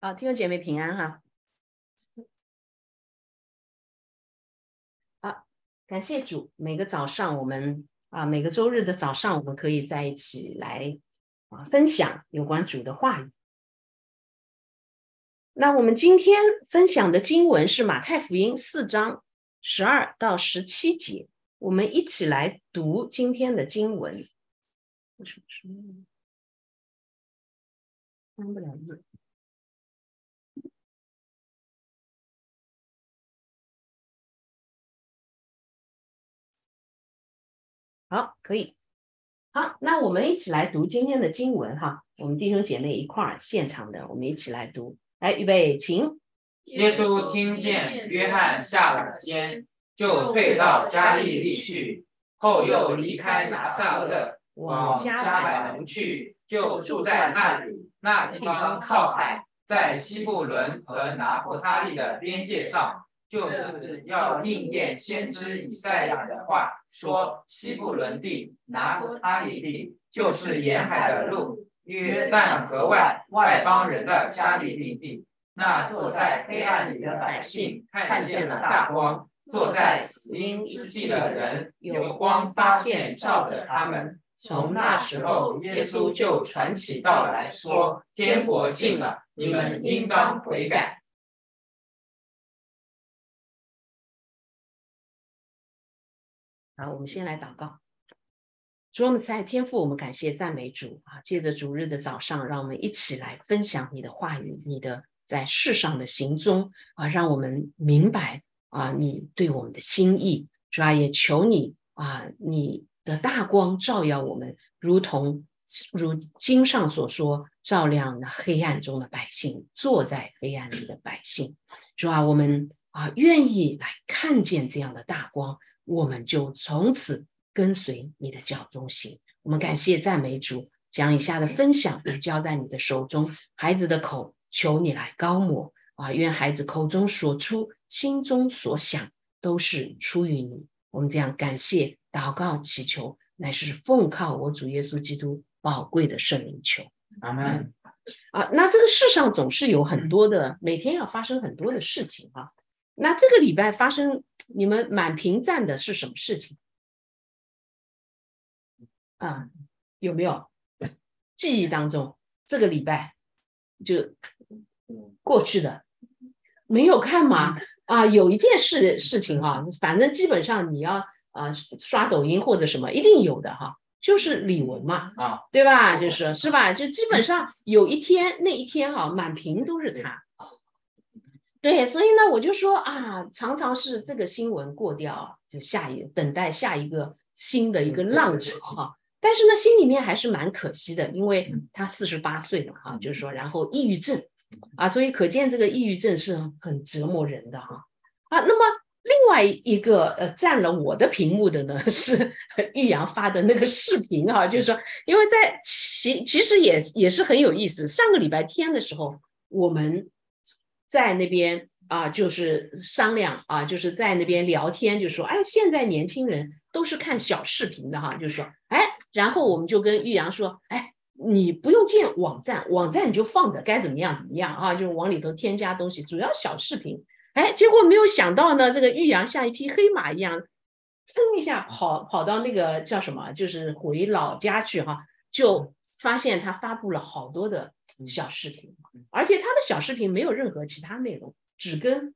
好，弟兄姐妹平安哈。好，感谢主。每个早上我们啊，每个周日的早上，我们可以在一起来啊分享有关主的话语。那我们今天分享的经文是马太福音四章十二到十七节，我们一起来读今天的经文。为什么是翻不了页？好，可以。好，那我们一起来读今天的经文哈。我们弟兄姐妹一块儿现场的，我们一起来读。来，预备，请。耶稣听见约翰下了监，就退到加利利去，后又离开拿撒勒，往加百农去，就住在那里。那地方靠海，在西布伦和拿弗他利的边界上。就是要应验先知以赛亚的话，说西布伦地、拿弗他利地，就是沿海的路，约旦河外外邦人的加利利地。那坐在黑暗里的百姓看见了大光，坐在死荫之地的人有光发现照着他们。从那时候，耶稣就传起道来说：天国近了，你们应当悔改。好，我们先来祷告。主，我们在天父，我们感谢赞美主啊！借着主日的早上，让我们一起来分享你的话语，你的在世上的行踪啊，让我们明白啊，你对我们的心意。主啊，也求你啊，你的大光照耀我们，如同如经上所说，照亮那黑暗中的百姓，坐在黑暗里的百姓。主啊，我们啊，愿意来看见这样的大光。我们就从此跟随你的脚中行。我们感谢赞美主，将以下的分享也交在你的手中。孩子的口，求你来高抹啊！愿孩子口中所出、心中所想，都是出于你。我们这样感谢、祷告、祈求，乃是奉靠我主耶稣基督宝贵的圣灵求。阿门。啊，那这个世上总是有很多的，每天要发生很多的事情啊。那这个礼拜发生你们满屏赞的是什么事情啊？有没有记忆当中这个礼拜就过去的没有看吗？啊，有一件事事情哈，反正基本上你要啊刷抖音或者什么一定有的哈，就是李玟嘛啊，对吧？就是是吧？就基本上有一天那一天哈，满屏都是他。对，所以呢，我就说啊，常常是这个新闻过掉，就下一等待下一个新的一个浪潮哈。但是呢，心里面还是蛮可惜的，因为他四十八岁了哈，就是说，然后抑郁症啊，所以可见这个抑郁症是很折磨人的哈啊。那么另外一个呃占了我的屏幕的呢，是 玉阳发的那个视频哈，就是说，因为在其其实也也是很有意思。上个礼拜天的时候，我们。在那边啊，就是商量啊，就是在那边聊天，就说，哎，现在年轻人都是看小视频的哈，就说，哎，然后我们就跟玉阳说，哎，你不用建网站，网站你就放着，该怎么样怎么样啊，就往里头添加东西，主要小视频。哎，结果没有想到呢，这个玉阳像一匹黑马一样，噌一下跑跑到那个叫什么，就是回老家去哈，就发现他发布了好多的。小视频，而且他的小视频没有任何其他内容，只跟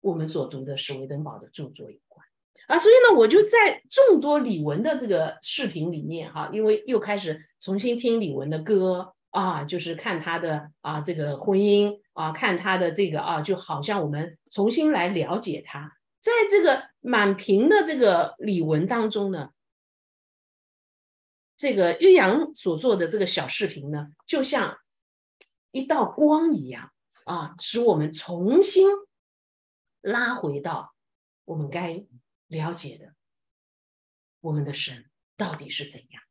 我们所读的史维登堡的著作有关啊。所以呢，我就在众多李玟的这个视频里面哈，因为又开始重新听李玟的歌啊，就是看他的啊这个婚姻啊，看他的这个啊，就好像我们重新来了解他。在这个满屏的这个李玟当中呢，这个玉阳所做的这个小视频呢，就像。一道光一样啊，使我们重新拉回到我们该了解的我们的神到底是怎样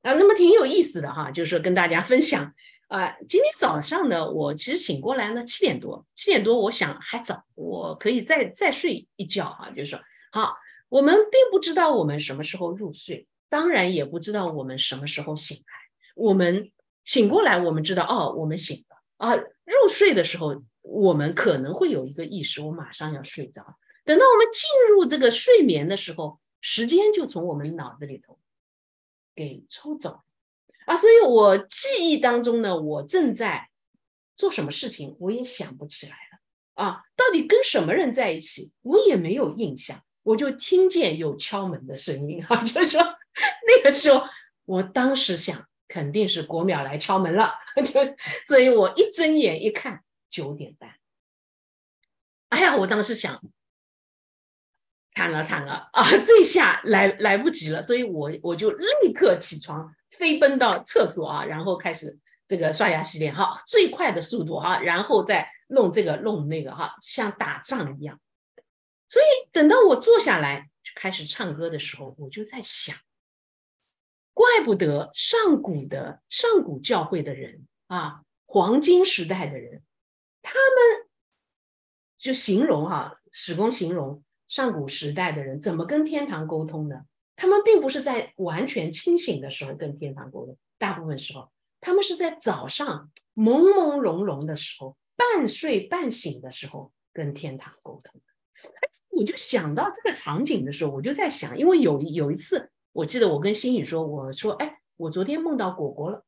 啊？那么挺有意思的哈，就是跟大家分享啊。今天早上呢，我其实醒过来呢，七点多，七点多，我想还早，我可以再再睡一觉哈。就是说，好，我们并不知道我们什么时候入睡，当然也不知道我们什么时候醒来，我们。醒过来，我们知道哦，我们醒了。啊，入睡的时候，我们可能会有一个意识，我马上要睡着。等到我们进入这个睡眠的时候，时间就从我们脑子里头给抽走啊。所以我记忆当中呢，我正在做什么事情，我也想不起来了啊。到底跟什么人在一起，我也没有印象。我就听见有敲门的声音啊，就说 那个时候，我当时想肯定是国秒来敲门了，就所以我一睁眼一看九点半，哎呀，我当时想惨了惨了啊，这下来来不及了，所以我我就立刻起床，飞奔到厕所啊，然后开始这个刷牙洗脸哈，最快的速度哈，然后再弄这个弄那个哈，像打仗一样。所以等到我坐下来就开始唱歌的时候，我就在想，怪不得上古的上古教会的人啊，黄金时代的人，他们就形容哈，史公形容上古时代的人怎么跟天堂沟通呢？他们并不是在完全清醒的时候跟天堂沟通，大部分时候他们是在早上朦朦胧胧的时候，半睡半醒的时候跟天堂沟通。我就想到这个场景的时候，我就在想，因为有有一次，我记得我跟心宇说，我说，哎，我昨天梦到果果了，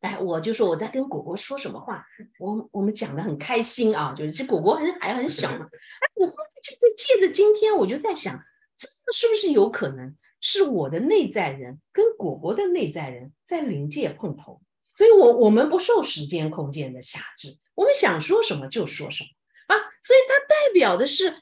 哎，我就说我在跟果果说什么话，我我们讲的很开心啊，就是这果果很还很小嘛，哎，我后面就在借着今天，我就在想，这是不是有可能是我的内在人跟果果的内在人在临界碰头，所以我我们不受时间空间的辖制，我们想说什么就说什么。啊，所以它代表的是。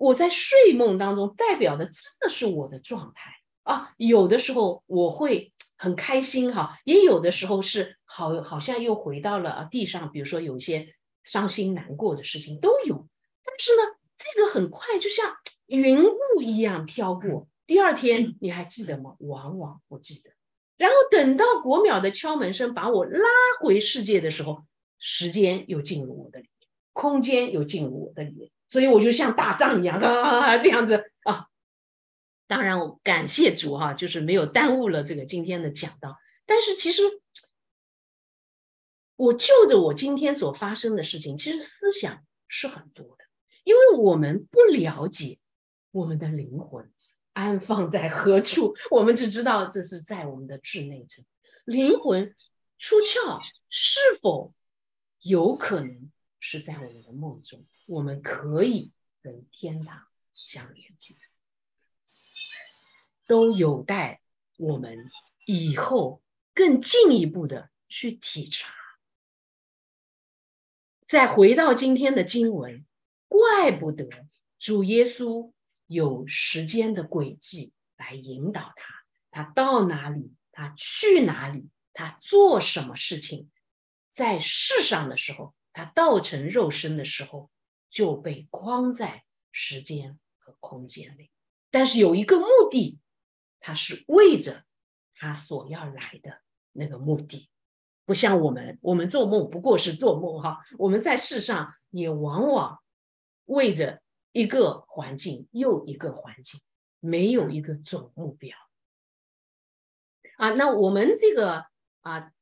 我在睡梦当中代表的真的是我的状态啊，有的时候我会很开心哈，也有的时候是好，好像又回到了地上，比如说有一些伤心难过的事情都有。但是呢，这个很快就像云雾一样飘过。第二天你还记得吗？往往不记得。然后等到国秒的敲门声把我拉回世界的时候，时间又进入我的里面，空间又进入我的里面。所以我就像打仗一样啊，这样子啊。当然，感谢主哈，就是没有耽误了这个今天的讲道。但是其实，我就着我今天所发生的事情，其实思想是很多的，因为我们不了解我们的灵魂安放在何处，我们只知道这是在我们的智内层。灵魂出窍是否有可能是在我们的梦中？我们可以跟天堂相连接，都有待我们以后更进一步的去体察。再回到今天的经文，怪不得主耶稣有时间的轨迹来引导他，他到哪里，他去哪里，他做什么事情，在世上的时候，他道成肉身的时候。就被框在时间和空间里，但是有一个目的，他是为着他所要来的那个目的，不像我们，我们做梦不过是做梦哈。我们在世上也往往为着一个环境又一个环境，没有一个总目标啊。那我们这个啊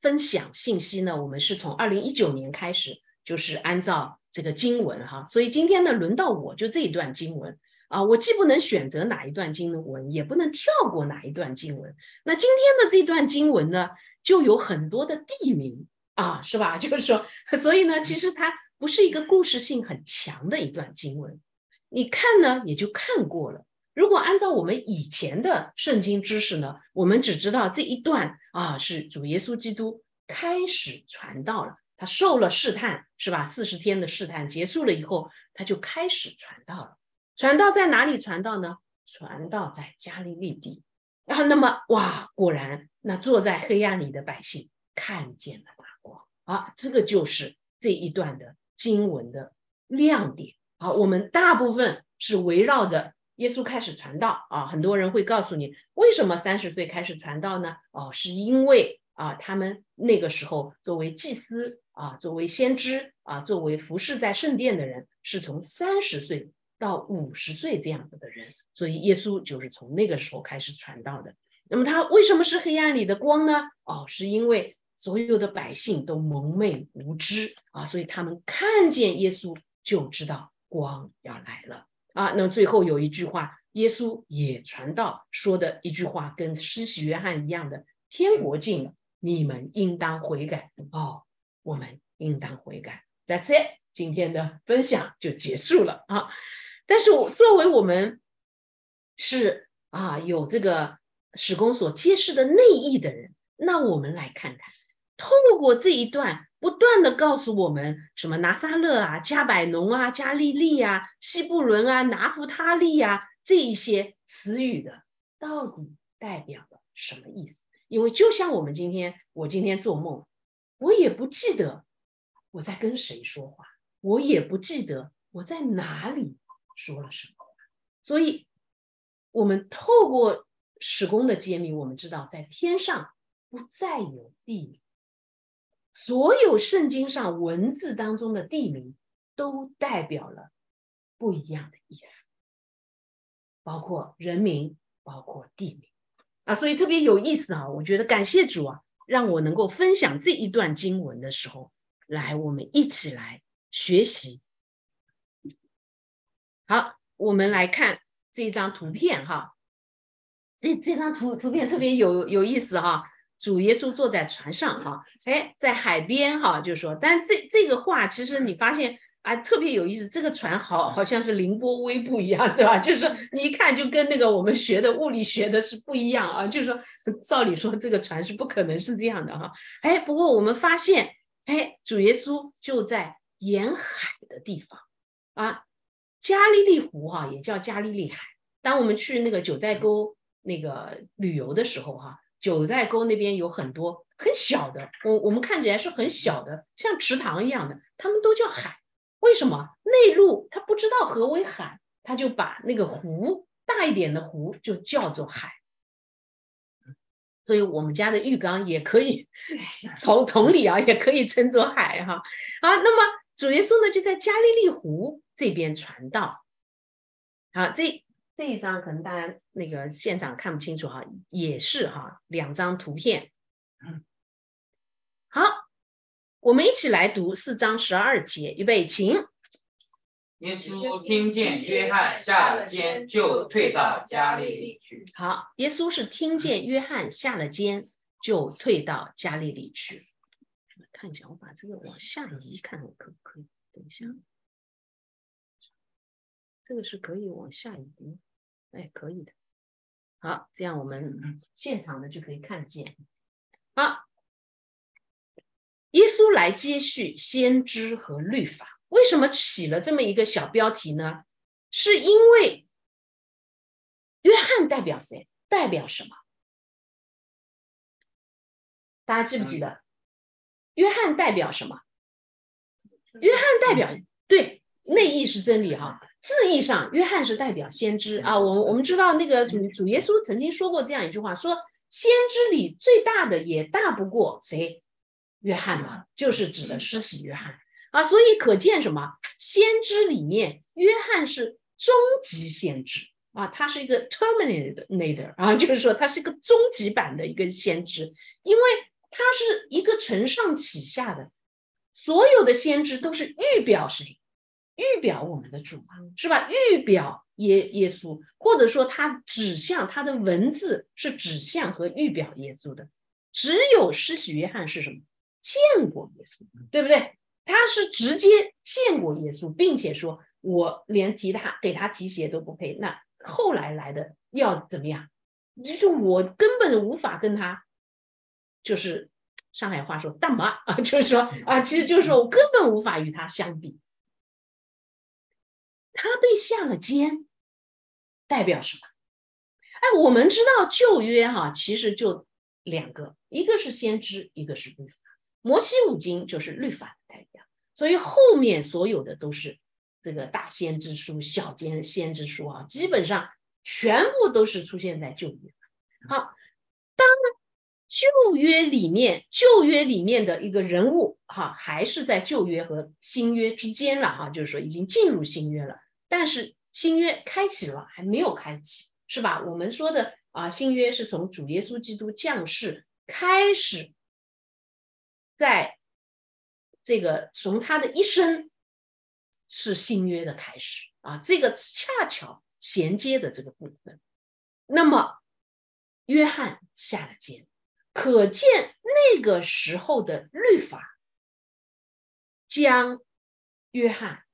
分享信息呢，我们是从二零一九年开始，就是按照。这个经文哈，所以今天呢，轮到我就这一段经文啊，我既不能选择哪一段经文，也不能跳过哪一段经文。那今天的这段经文呢，就有很多的地名啊，是吧？就是说，所以呢，其实它不是一个故事性很强的一段经文，你看呢也就看过了。如果按照我们以前的圣经知识呢，我们只知道这一段啊是主耶稣基督开始传道了。他受了试探，是吧？四十天的试探结束了以后，他就开始传道了。传道在哪里传道呢？传道在加利利地。然后，那么哇，果然，那坐在黑暗里的百姓看见了大光。啊，这个就是这一段的经文的亮点。好，我们大部分是围绕着耶稣开始传道啊。很多人会告诉你，为什么三十岁开始传道呢？哦，是因为啊，他们那个时候作为祭司。啊，作为先知啊，作为服侍在圣殿的人，是从三十岁到五十岁这样子的人，所以耶稣就是从那个时候开始传道的。那么他为什么是黑暗里的光呢？哦，是因为所有的百姓都蒙昧无知啊，所以他们看见耶稣就知道光要来了啊。那么最后有一句话，耶稣也传道说的一句话，跟施洗约翰一样的：天国近了，你们应当悔改哦。我们应当悔改。That's it，今天的分享就结束了啊。但是我作为我们是啊有这个史公所揭示的内意的人，那我们来看看。透过这一段，不断的告诉我们什么拿撒勒啊、加百农啊、加利利啊、西布伦啊、拿弗他利啊这一些词语的，到底代表了什么意思？因为就像我们今天，我今天做梦，我也不记得我在跟谁说话，我也不记得我在哪里说了什么。所以，我们透过史公的揭秘，我们知道在天上不再有地名。所有圣经上文字当中的地名，都代表了不一样的意思，包括人名，包括地名啊，所以特别有意思啊！我觉得感谢主啊，让我能够分享这一段经文的时候，来我们一起来学习。好，我们来看这张图片哈，这这张图图片特别有有意思哈。主耶稣坐在船上，哈，哎，在海边，哈，就说，但这这个话其实你发现啊，特别有意思。这个船好好像是凌波微步一样，对吧？就是说你一看就跟那个我们学的物理学的是不一样啊。就是说，照理说这个船是不可能是这样的哈。哎，不过我们发现，哎，主耶稣就在沿海的地方啊，加利利湖哈，也叫加利利海。当我们去那个九寨沟那个旅游的时候哈。九寨沟那边有很多很小的，我我们看起来是很小的，像池塘一样的，他们都叫海。为什么内陆他不知道何为海，他就把那个湖大一点的湖就叫做海。所以我们家的浴缸也可以 从同理啊，也可以称作海哈。啊，那么主耶稣呢就在加利利湖这边传道。好，这。这一张可能大家那个现场看不清楚哈，也是哈两张图片。好，我们一起来读四章十二节，预备，请。耶稣听见约翰下了监，就退到加利利去。好，耶稣是听见约翰下了监，就退到加利利去。看一下，我把这个往下移，看看可不可以？等一下。这个是可以往下移，哎，可以的。好，这样我们 现场的就可以看见。好，耶稣来接续先知和律法，为什么起了这么一个小标题呢？是因为约翰代表谁？代表什么？大家记不记得？约翰代表什么？约翰代表对内意是真理哈。字义上，约翰是代表先知啊。我们我们知道，那个主主耶稣曾经说过这样一句话，说先知里最大的也大不过谁？约翰嘛，就是指的施洗约翰啊。所以可见什么？先知里面，约翰是终极先知啊，他是一个 terminator 啊，就是说他是一个终极版的一个先知，因为他是一个承上启下的，所有的先知都是预表谁？预表我们的主是吧？预表耶耶稣，或者说他指向他的文字是指向和预表耶稣的。只有施洗约翰是什么？见过耶稣，对不对？他是直接见过耶稣，并且说我连提他给他提鞋都不配。那后来来的要怎么样？就是我根本无法跟他，就是上海话说“大妈”啊，就是说啊，其实就是说我根本无法与他相比。他被下了监，代表什么？哎，我们知道旧约哈，其实就两个，一个是先知，一个是律法。摩西五经就是律法的代表，所以后面所有的都是这个大先知书、小先先知书啊，基本上全部都是出现在旧约。好，当旧约里面，旧约里面的一个人物哈，还是在旧约和新约之间了哈，就是说已经进入新约了。但是新约开启了，还没有开启，是吧？我们说的啊，新约是从主耶稣基督降世开始在这个从他的一生是新约的开始啊，这个恰巧衔接的这个部分。那么约翰下了监，可见那个时候的律法将约翰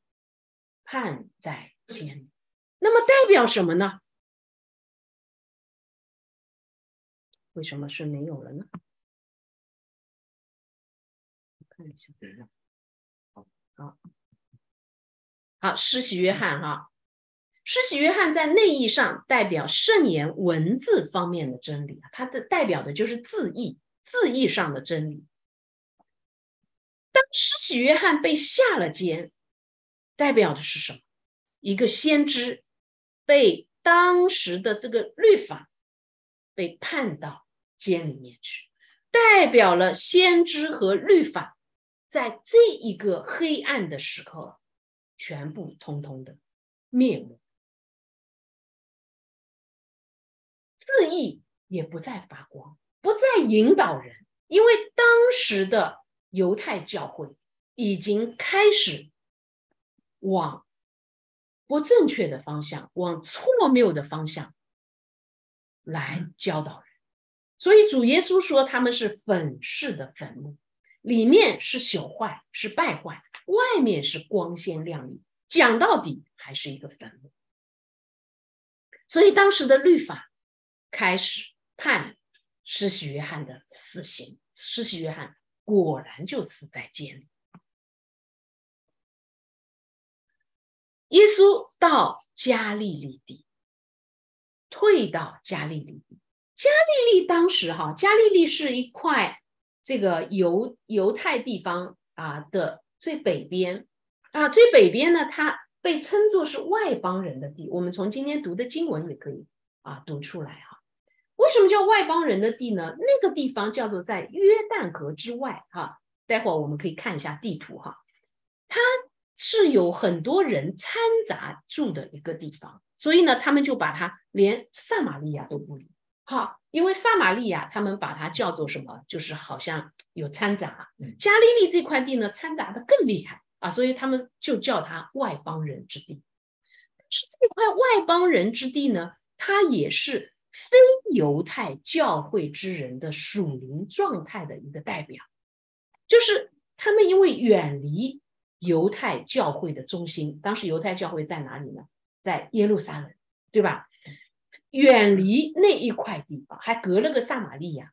判在监。那么代表什么呢？为什么是没有了呢？看一下，好，好，好，施洗约翰哈，施洗约翰在内义上代表圣言文字方面的真理，它的代表的就是字义，字义上的真理。当施洗约翰被下了监，代表的是什么？一个先知被当时的这个律法被判到。监里面去，代表了先知和律法在这一个黑暗的时刻，全部通通的灭没，字义也不再发光，不再引导人，因为当时的犹太教会已经开始往不正确的方向，往错谬的方向来教导人。所以主耶稣说他们是粉饰的坟墓，里面是朽坏，是败坏，外面是光鲜亮丽。讲到底还是一个坟墓。所以当时的律法开始判施洗约翰的死刑，施洗约翰果然就死在监里。耶稣到加利利地，退到加利利地。加利利当时哈，加利利是一块这个犹犹太地方啊的最北边啊，最北边呢，它被称作是外邦人的地。我们从今天读的经文也可以啊读出来哈。为什么叫外邦人的地呢？那个地方叫做在约旦河之外哈。待会儿我们可以看一下地图哈，它是有很多人掺杂住的一个地方，所以呢，他们就把它连撒玛利亚都不理。好，因为撒玛利亚他们把它叫做什么？就是好像有掺杂。加利利这块地呢，掺杂的更厉害啊，所以他们就叫它外邦人之地。但是这块外邦人之地呢，它也是非犹太教会之人的属灵状态的一个代表，就是他们因为远离犹太教会的中心，当时犹太教会在哪里呢？在耶路撒冷，对吧？远离那一块地方，还隔了个撒玛利亚，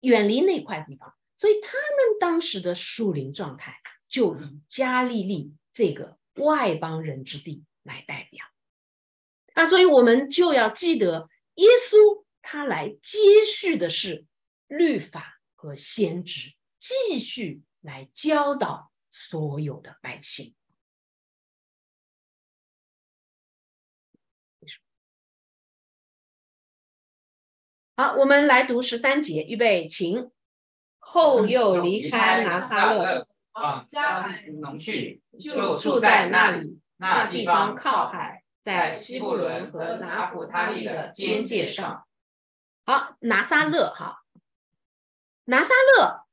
远离那块地方，所以他们当时的树林状态就以加利利这个外邦人之地来代表啊，所以我们就要记得，耶稣他来接续的是律法和先知，继续来教导所有的百姓。好，我们来读十三节，预备，请。后又离开拿撒勒，往加百农去，就住在那里。那地方靠海，在西布伦和拿弗他利的边界上。好，拿撒勒，哈，拿撒勒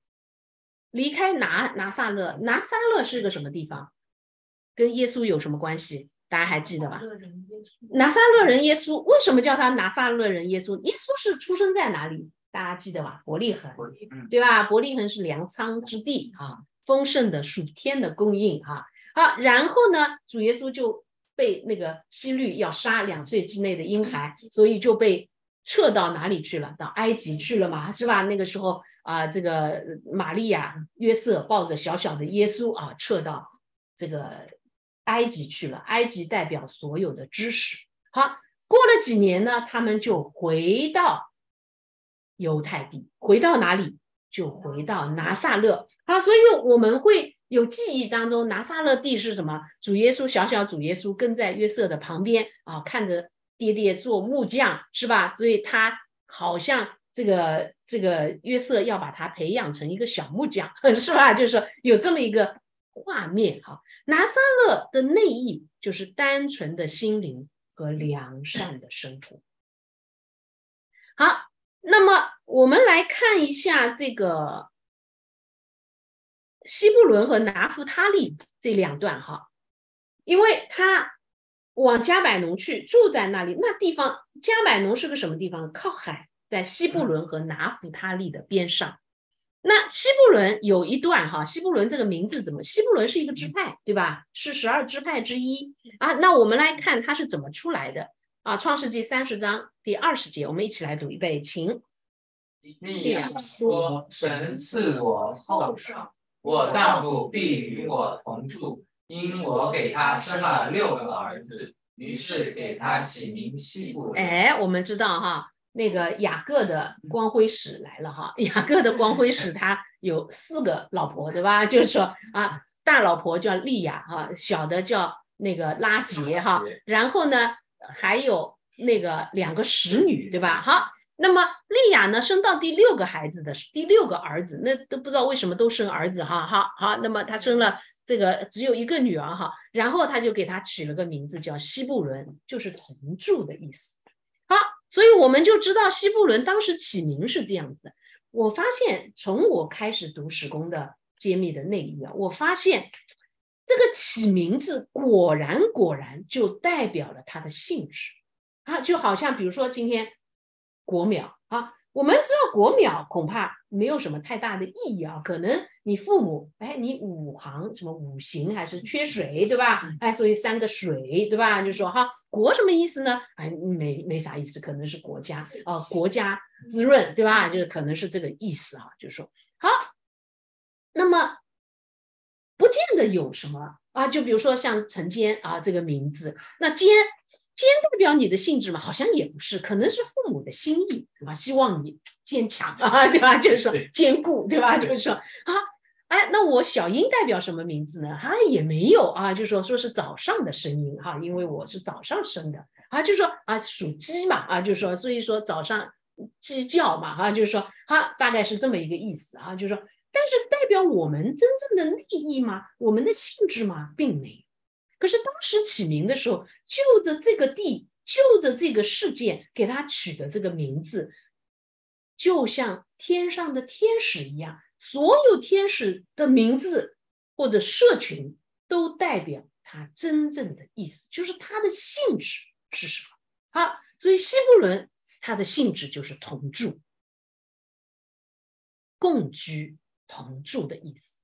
离开拿拿撒勒，拿撒勒是个什么地方？跟耶稣有什么关系？大家还记得吧？拿撒勒人耶稣为什么叫他拿撒勒人耶稣？耶稣是出生在哪里？大家记得吧？伯利恒，对吧？伯利恒是粮仓之地啊，丰盛的属天的供应啊。好，然后呢，主耶稣就被那个希律要杀两岁之内的婴孩，所以就被撤到哪里去了？到埃及去了嘛，是吧？那个时候啊，这个玛利亚、约瑟抱着小小的耶稣啊，撤到这个。埃及去了，埃及代表所有的知识。好，过了几年呢，他们就回到犹太地，回到哪里？就回到拿撒勒。好，所以我们会有记忆当中，拿撒勒地是什么？主耶稣小小主耶稣跟在约瑟的旁边啊，看着爹爹做木匠，是吧？所以他好像这个这个约瑟要把他培养成一个小木匠，是吧？就是说有这么一个画面哈。拿撒勒的内意就是单纯的心灵和良善的生活。好，那么我们来看一下这个西布伦和拿弗他利这两段哈，因为他往加百农去住在那里，那地方加百农是个什么地方？靠海，在西布伦和拿弗他利的边上。那西布伦有一段哈，西布伦这个名字怎么？西布伦是一个支派，对吧？是十二支派之一啊。那我们来看它是怎么出来的啊？创世纪三十章第二十节，我们一起来读一遍，请。利亚说：“神赐我后生，我丈夫必与我同住，因我给他生了六个儿子，于是给他起名西布。”哎，我们知道哈，那个雅各的光辉史来了哈。雅各的光辉史，他有四个老婆，对吧？就是说啊，大老婆叫利亚哈，小的叫那个拉杰哈，然后呢还有那个两个使女，对吧？好。那么利亚呢，生到第六个孩子的第六个儿子，那都不知道为什么都生儿子哈，好好，那么他生了这个只有一个女儿哈，然后他就给他取了个名字叫西布伦，就是同住的意思。好，所以我们就知道西布伦当时起名是这样子的。我发现从我开始读史工的揭秘的内衣啊，我发现这个起名字果然果然就代表了他的性质啊，就好像比如说今天。国秒啊，我们知道国秒恐怕没有什么太大的意义啊。可能你父母，哎，你五行什么五行还是缺水，对吧？哎，所以三个水，对吧？就说哈，国什么意思呢？哎，没没啥意思，可能是国家啊，国家滋润，对吧？就是可能是这个意思啊。就是说好，那么不见得有什么啊。就比如说像陈坚啊这个名字，那坚。坚代表你的性质嘛？好像也不是，可能是父母的心意，对吧？希望你坚强啊，对吧？就是说坚固，对吧？就是说啊，哎，那我小英代表什么名字呢？啊，也没有啊，就说说是早上的声音哈，因为我是早上生的啊，就说啊属鸡嘛啊，就说所以说早上鸡叫嘛哈，就是说哈，大概是这么一个意思啊，就是说，但是代表我们真正的利益吗？我们的性质吗？并没有。可是当时起名的时候，就着这个地，就着这个事件，给他取的这个名字，就像天上的天使一样，所有天使的名字或者社群都代表他真正的意思，就是他的性质是什么？好，所以希伯伦它的性质就是同住、共居、同住的意思。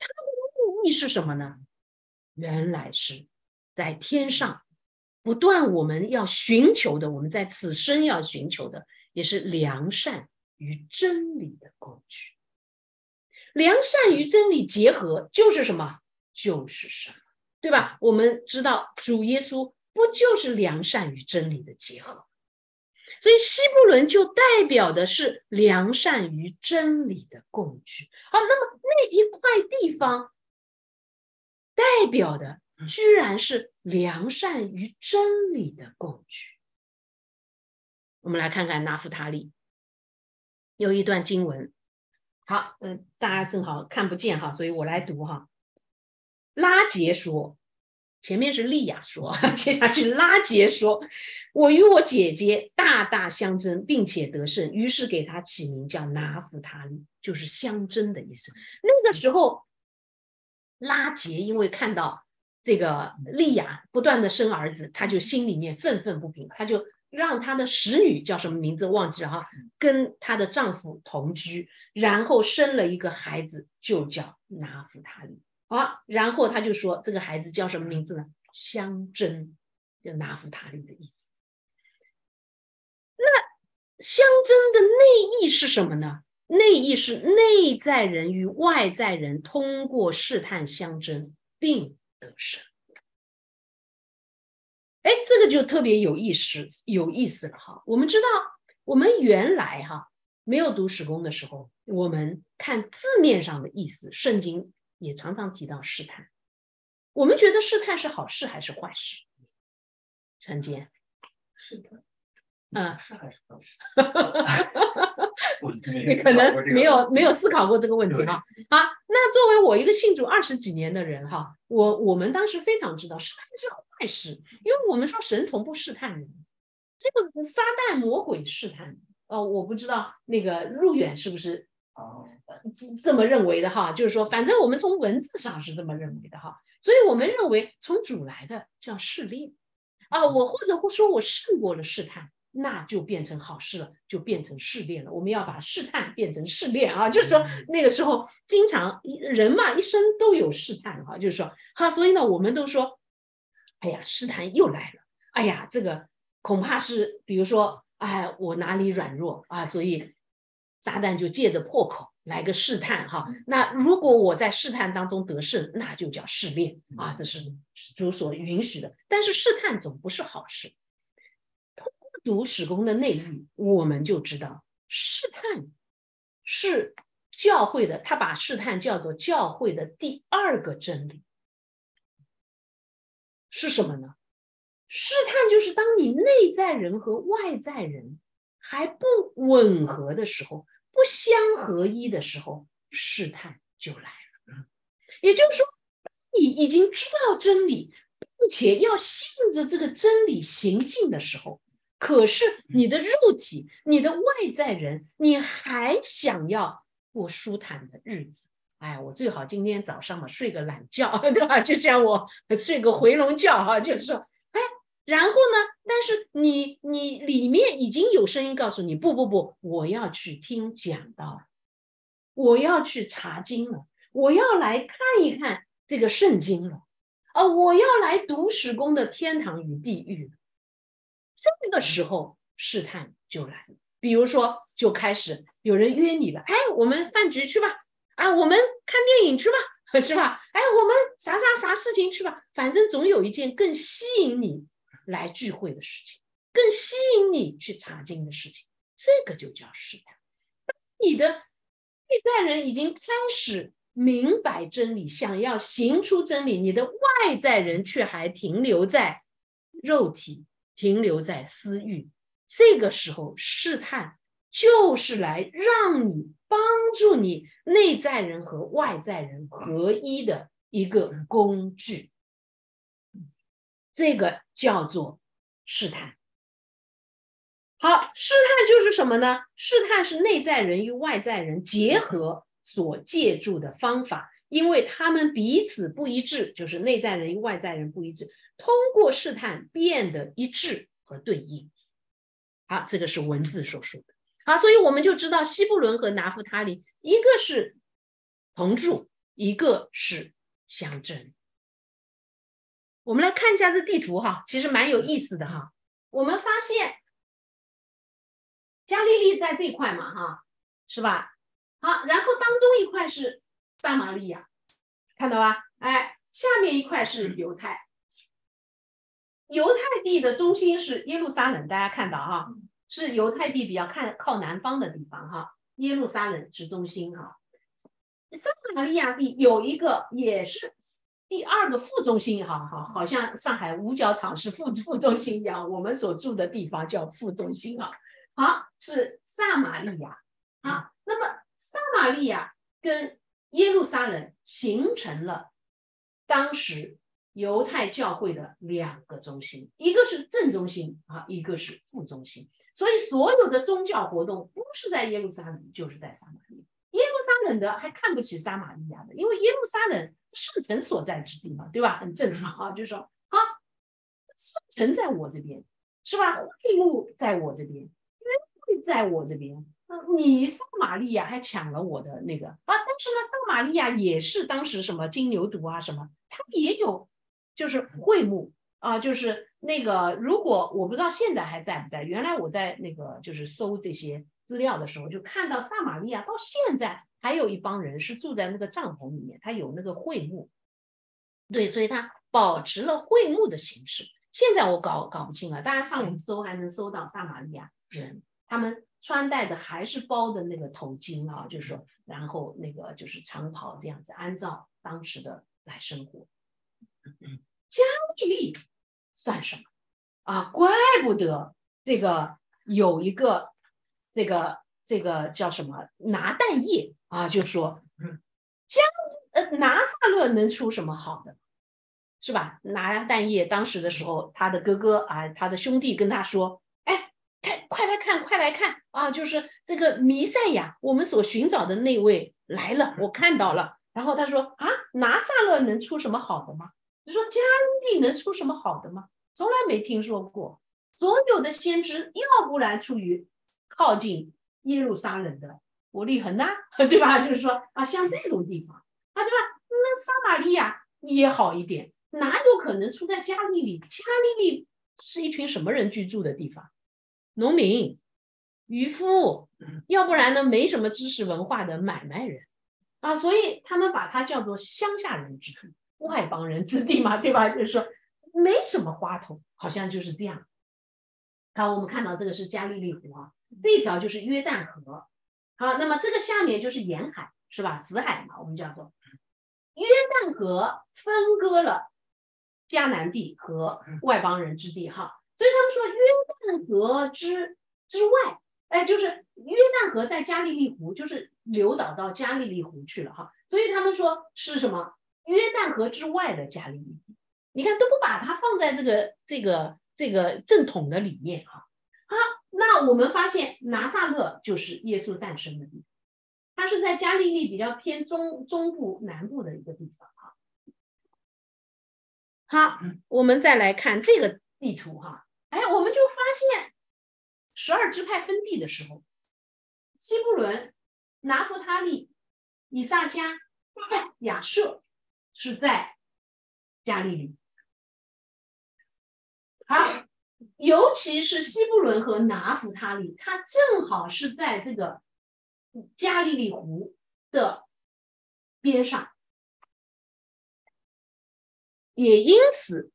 它的目的是什么呢？原来是在天上不断，我们要寻求的，我们在此生要寻求的，也是良善与真理的共居。良善与真理结合，就是什么？就是什么？对吧？我们知道主耶稣不就是良善与真理的结合？所以希伯伦就代表的是良善与真理的工具。好，那么那一块地方。代表的居然是良善与真理的工具。我们来看看拿夫塔利有一段经文，好，嗯，大家正好看不见哈，所以我来读哈。拉杰说，前面是利亚说，接下去拉杰说，我与我姐姐大大相争，并且得胜，于是给他起名叫拿夫塔利，就是相争的意思。那个时候。拉杰因为看到这个利亚不断的生儿子，他就心里面愤愤不平，他就让她的使女叫什么名字忘记了哈，跟她的丈夫同居，然后生了一个孩子，就叫拿弗塔利。好，然后他就说这个孩子叫什么名字呢？相争，就拿弗塔利的意思。那相争的内意是什么呢？内意是内在人与外在人通过试探相争并得胜。哎，这个就特别有意思，有意思了哈。我们知道，我们原来哈没有读史工的时候，我们看字面上的意思，圣经也常常提到试探。我们觉得试探是好事还是坏事？陈坚，试探，嗯，是还是坏事？你可能没有没有思考过这个问题哈。啊，那作为我一个信主二十几年的人哈，我我们当时非常知道试探是坏事，因为我们说神从不试探人，这个撒旦魔鬼试探。哦，我不知道那个入远是不是这么认为的哈，就是说，反正我们从文字上是这么认为的哈，所以我们认为从主来的叫试炼啊，我或者说我胜过了试探，那就变成好事了，就变成试炼了。我们要把试探变成试炼啊，就是说那个时候经常人嘛，一生都有试探哈，就是说哈，所以呢，我们都说，哎呀，试探又来了，哎呀，这个恐怕是比如说，哎，我哪里软弱啊，所以。撒旦就借着破口来个试探哈，那如果我在试探当中得胜，那就叫试炼啊，这是主所允许的。但是试探总不是好事。读史公的内域，我们就知道试探是教会的，他把试探叫做教会的第二个真理，是什么呢？试探就是当你内在人和外在人。还不吻合的时候，不相合一的时候，试探就来了。也就是说，你已经知道真理，并且要信着这个真理行进的时候，可是你的肉体、你的外在人，你还想要过舒坦的日子。哎，我最好今天早上嘛睡个懒觉，对吧？就像我睡个回笼觉哈，就是说。哎然后呢？但是你你里面已经有声音告诉你，不不不，我要去听讲道，我要去查经了，我要来看一看这个圣经了，啊，我要来读史公的天堂与地狱。这个时候试探就来了，比如说就开始有人约你了，哎，我们饭局去吧，啊，我们看电影去吧，是吧？哎，我们啥啥啥事情去吧，反正总有一件更吸引你。来聚会的事情，更吸引你去查经的事情，这个就叫试探。你的内在人已经开始明白真理，想要行出真理，你的外在人却还停留在肉体，停留在私欲。这个时候，试探就是来让你帮助你内在人和外在人合一的一个工具。这个叫做试探。好，试探就是什么呢？试探是内在人与外在人结合所借助的方法，因为他们彼此不一致，就是内在人与外在人不一致，通过试探变得一致和对应。好，这个是文字所说的。好，所以我们就知道西布伦和拿夫他利，一个是同住，一个是相争。我们来看一下这地图哈，其实蛮有意思的哈。我们发现加利利在这块嘛哈，是吧？好，然后当中一块是撒玛利亚，看到吧？哎，下面一块是犹太，犹太地的中心是耶路撒冷，大家看到哈，是犹太地比较看靠南方的地方哈，耶路撒冷是中心哈。撒玛利亚地有一个也是。第二个副中心，哈好，好像上海五角场是副副中心一样，我们所住的地方叫副中心啊。好，是撒玛利亚。好，那么撒玛利亚跟耶路撒冷形成了当时犹太教会的两个中心，一个是正中心啊，一个是副中心。所以所有的宗教活动不是在耶路撒冷，就是在撒玛利亚。耶路撒冷的还看不起撒玛利亚的，因为耶路撒冷。圣城所在之地嘛，对吧？很正常啊，就是说啊，圣城在我这边，是吧？会幕在我这边，约会在我这边。你撒玛利亚还抢了我的那个啊？但是呢，撒玛利亚也是当时什么金牛犊啊什么，他也有，就是会幕啊，就是那个。如果我不知道现在还在不在，原来我在那个就是搜这些资料的时候，就看到撒玛利亚到现在。还有一帮人是住在那个帐篷里面，他有那个会幕，对，所以他保持了会幕的形式。现在我搞搞不清了，大家上网搜还能搜到撒玛利亚人，他们穿戴的还是包着那个头巾啊，就是说，然后那个就是长袍这样子，按照当时的来生活。嗯加利利算什么啊？怪不得这个有一个这个这个叫什么拿蛋液。啊，就说，加呃拿撒勒能出什么好的，是吧？拿蛋液当时的时候，他的哥哥啊，他的兄弟跟他说，哎，看快来看，快来看啊！就是这个弥赛亚，我们所寻找的那位来了，我看到了。然后他说啊，拿撒勒能出什么好的吗？你说加利利能出什么好的吗？从来没听说过。所有的先知，要不然出于靠近耶路撒冷的伯利恒呐，对吧？就是说啊，像这种地方啊，对吧？那撒玛利亚也好一点，哪有可能出在加利利？加利利是一群什么人居住的地方？农民、渔夫，要不然呢，没什么知识文化的买卖人啊，所以他们把它叫做乡下人之地、外邦人之地嘛，对吧？就是说没什么花头，好像就是这样。好，我们看到这个是加利利湖啊，这一条就是约旦河。好，那么这个下面就是沿海，是吧？死海嘛，我们叫做约旦河分割了迦南地和外邦人之地。哈。所以他们说约旦河之之外，哎，就是约旦河在加利利湖，就是流导到加利利湖去了哈。所以他们说是什么约旦河之外的加利利，你看都不把它放在这个这个这个正统的里面哈。好，那我们发现拿撒勒就是耶稣诞生的地方，它是在加利利比较偏中中部南部的一个地方哈。好，我们再来看这个地图哈。哎，我们就发现十二支派分地的时候，西布伦、拿弗他利、以撒加、亚舍是在加利利。好，尤其是西布伦和拿弗他利，它正好是在这个加利利湖的边上，也因此。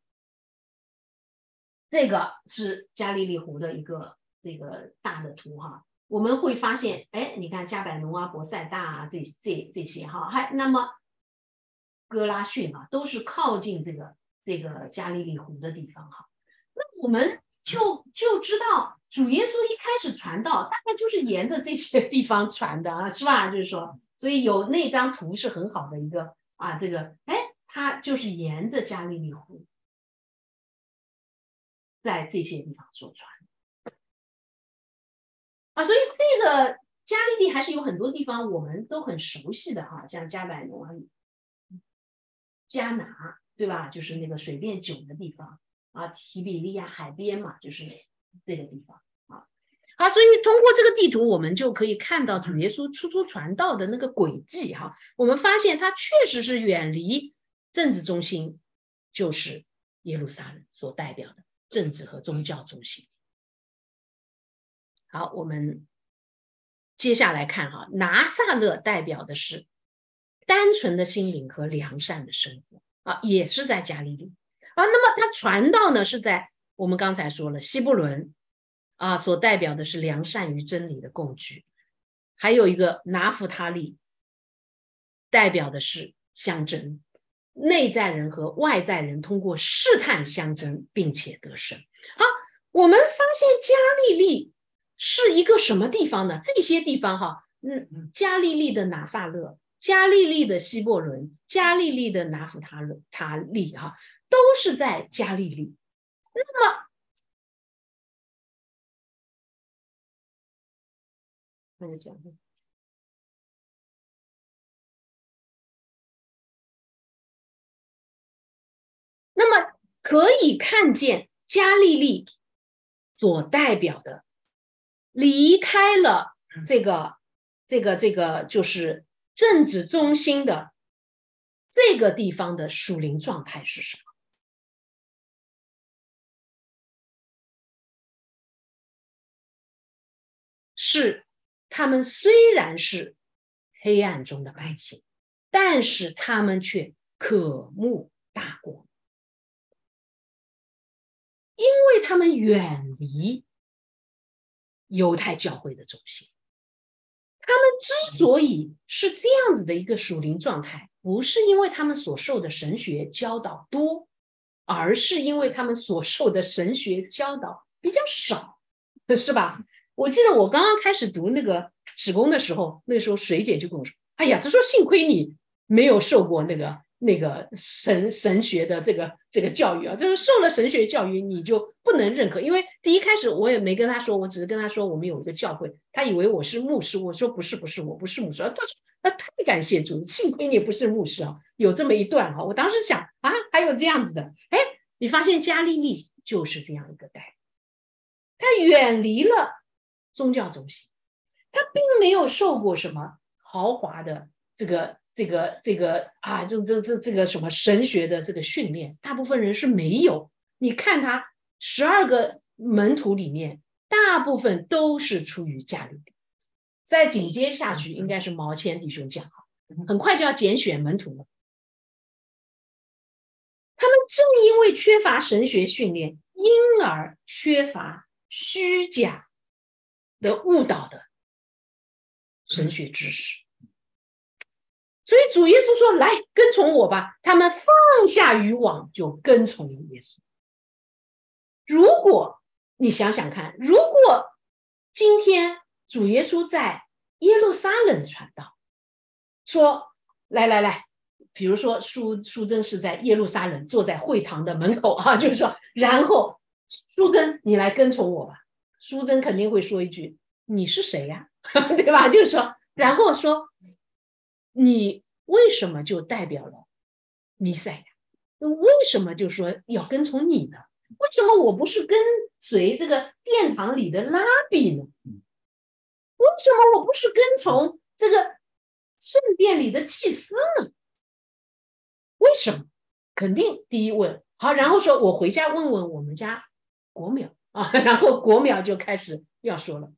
这个是加利利湖的一个这个大的图哈，我们会发现，哎，你看加百农啊、博塞大啊，这这这些哈，还那么哥拉逊啊，都是靠近这个这个加利利湖的地方哈。那我们就就知道，主耶稣一开始传道，大概就是沿着这些地方传的啊，是吧？就是说，所以有那张图是很好的一个啊，这个哎，他就是沿着加利利湖。在这些地方所传啊，所以这个加利利还是有很多地方我们都很熟悉的哈，像加百农啊、加拿，对吧？就是那个水变酒的地方啊，提比利亚海边嘛，就是这个地方啊。好，所以通过这个地图，我们就可以看到主耶稣初出传道的那个轨迹哈。我们发现他确实是远离政治中心，就是耶路撒冷所代表的。政治和宗教中心。好，我们接下来看哈，拿撒勒代表的是单纯的心灵和良善的生活啊，也是在加利利啊。那么他传道呢，是在我们刚才说了希伯伦啊，所代表的是良善与真理的共居，还有一个拿弗他利，代表的是相争。内在人和外在人通过试探相争，并且得胜。好，我们发现加利利是一个什么地方呢？这些地方哈，嗯，加利利的拿撒勒、加利利的希伯伦、加利利的拿弗他勒他利哈，都是在加利利。那么，那就讲。那么可以看见加利利所代表的，离开了这个这个这个就是政治中心的这个地方的属灵状态是什么？是他们虽然是黑暗中的百姓，但是他们却渴慕大光。因为他们远离犹太教会的中心，他们之所以是这样子的一个属灵状态，不是因为他们所受的神学教导多，而是因为他们所受的神学教导比较少，是吧？我记得我刚刚开始读那个史工的时候，那时候水姐就跟我说：“哎呀，她说幸亏你没有受过那个。”那个神神学的这个这个教育啊，就是受了神学教育你就不能认可。因为第一开始我也没跟他说，我只是跟他说我们有一个教会，他以为我是牧师，我说不是不是，我不是牧师。他说那太感谢主，幸亏你不是牧师啊，有这么一段哈。我当时想啊，还有这样子的，哎，你发现加利利就是这样一个代，他远离了宗教中心，他并没有受过什么豪华的这个。这个这个啊，这这这这个什么神学的这个训练，大部分人是没有。你看他十二个门徒里面，大部分都是出于家里。再紧接下去，应该是毛谦弟兄讲哈，很快就要拣选门徒了。他们正因为缺乏神学训练，因而缺乏虚假的误导的神学知识。所以主耶稣说：“来跟从我吧。”他们放下渔网就跟从耶稣。如果你想想看，如果今天主耶稣在耶路撒冷传道，说：“来来来，比如说苏苏贞是在耶路撒冷坐在会堂的门口啊，就是说，然后苏贞你来跟从我吧。”苏贞肯定会说一句：“你是谁呀？” 对吧？就是说，然后说。你为什么就代表了弥赛亚？为什么就说要跟从你呢？为什么我不是跟随这个殿堂里的拉比呢？为什么我不是跟从这个圣殿里的祭司呢？为什么？肯定第一问好，然后说我回家问问我们家国淼啊，然后国淼就开始要说了，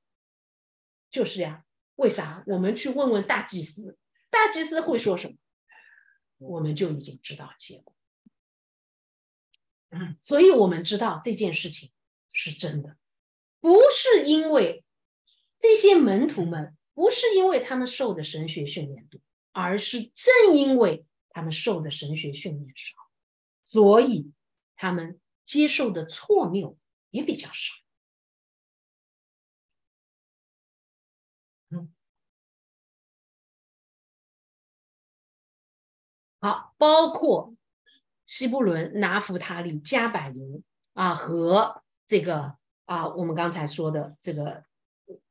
就是呀，为啥？我们去问问大祭司。大祭司会说什么，我们就已经知道结果。所以我们知道这件事情是真的，不是因为这些门徒们，不是因为他们受的神学训练多，而是正因为他们受的神学训练少，所以他们接受的错谬也比较少。好，包括西布伦、拿弗塔利、加百农啊，和这个啊，我们刚才说的这个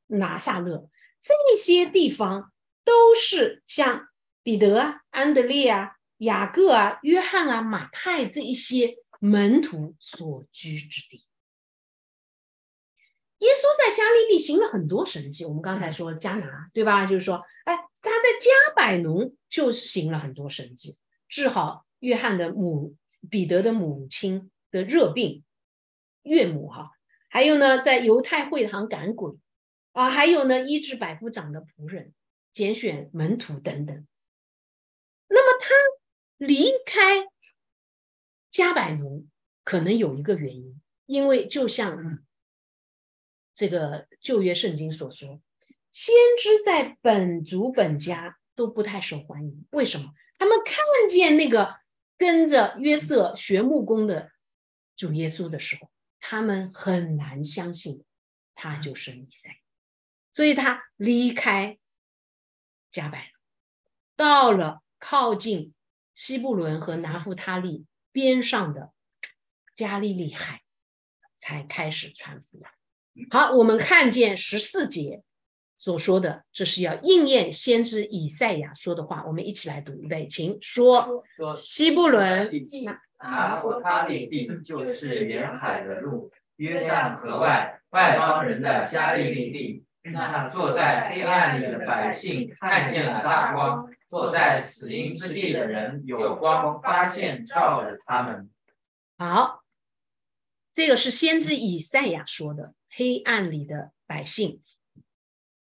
拿撒勒这些地方，都是像彼得啊、安德烈啊、雅各啊、约翰啊、马太这一些门徒所居之地。耶稣在加利利行了很多神迹，我们刚才说加拿，对吧？就是说，哎。他在加百农就行了很多神迹，治好约翰的母彼得的母亲的热病，岳母哈，还有呢，在犹太会堂赶鬼啊，还有呢，医治百夫长的仆人，拣选门徒等等。那么他离开加百农，可能有一个原因，因为就像这个旧约圣经所说。先知在本族本家都不太受欢迎，为什么？他们看见那个跟着约瑟学木工的主耶稣的时候，他们很难相信他就是弥赛，所以他离开加百，到了靠近西布伦和拿夫他利边上的加利利海，才开始传福音。好，我们看见十四节。所说的，这是要应验先知以赛亚说的话。我们一起来读一遍，请说。西布伦，拿弗他利地就是沿海的路，约旦河外外邦人的加利利地。那坐在黑暗里的百姓看见了大光，坐在死荫之地的人有光发现照着他们。好，这个是先知以赛亚说的，黑暗里的百姓。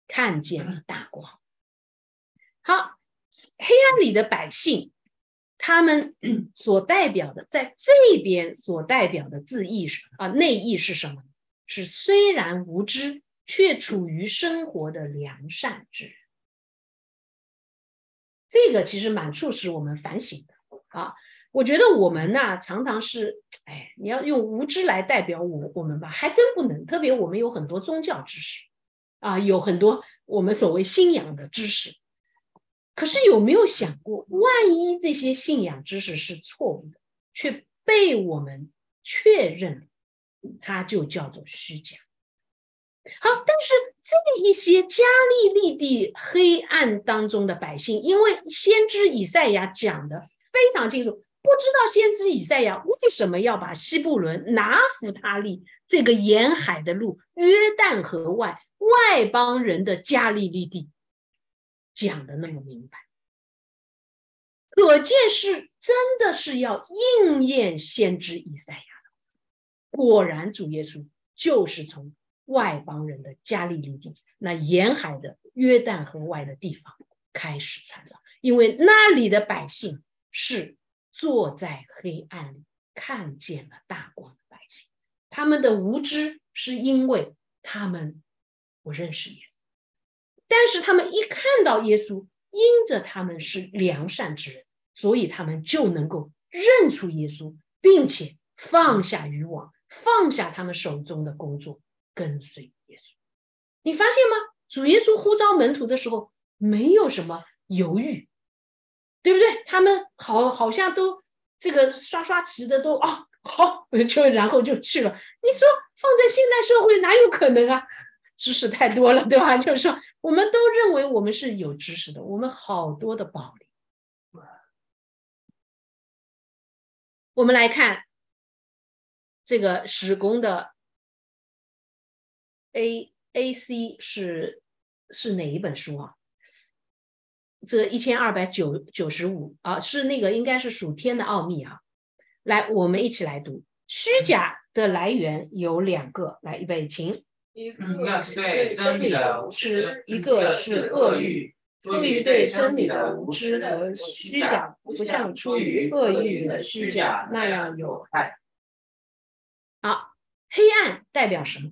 看见了大光。好，黑暗里的百姓，他们 所代表的，在这边所代表的字义是啊，内意是什么？是虽然无知，却处于生活的良善之人。这个其实蛮促使我们反省的啊。我觉得我们呢，常常是，哎，你要用无知来代表我我们吧，还真不能。特别我们有很多宗教知识。啊，有很多我们所谓信仰的知识，可是有没有想过，万一这些信仰知识是错误的，却被我们确认，它就叫做虚假。好，但是这一些加利利地黑暗当中的百姓，因为先知以赛亚讲的非常清楚，不知道先知以赛亚为什么要把西布伦、拿弗他利这个沿海的路、约旦河外外邦人的加利利地讲的那么明白，可见是真的是要应验先知以赛亚的。果然，主耶稣就是从。外邦人的加利利地，那沿海的约旦河外的地方开始传道，因为那里的百姓是坐在黑暗里看见了大光的百姓，他们的无知是因为他们不认识耶稣，但是他们一看到耶稣，因着他们是良善之人，所以他们就能够认出耶稣，并且放下渔网，放下他们手中的工作。跟随耶稣，你发现吗？主耶稣呼召门徒的时候，没有什么犹豫，对不对？他们好好像都这个刷刷齐的都啊好，就然后就去了。你说放在现代社会哪有可能啊？知识太多了，对吧？就是说，我们都认为我们是有知识的，我们好多的宝林。我们来看这个史工的。A A C 是是哪一本书啊？这一千二百九九十五啊，是那个应该是属天的奥秘啊。来，我们一起来读。虚假的来源有两个，来预备，请。一个是对真理的无知，一个是恶欲。出于对真理的无知和虚假，不像出于恶欲的虚假那样有害。好，黑暗代表什么？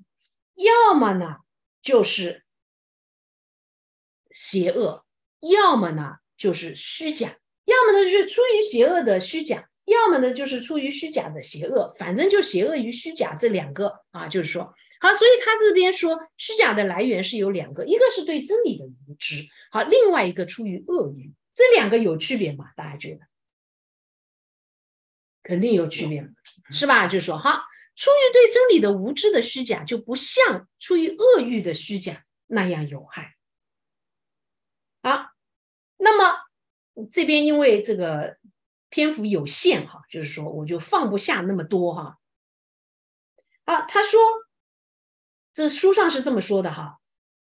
要么呢，就是邪恶；要么呢，就是虚假；要么呢，就是出于邪恶的虚假；要么呢，就是出于虚假的邪恶。反正就邪恶与虚假这两个啊，就是说，好，所以他这边说虚假的来源是有两个，一个是对真理的无知，好，另外一个出于恶欲。这两个有区别吗？大家觉得？肯定有区别，是吧？就说哈。出于对真理的无知的虚假，就不像出于恶欲的虚假那样有害。好，那么这边因为这个篇幅有限哈，就是说我就放不下那么多哈。啊，他说这书上是这么说的哈，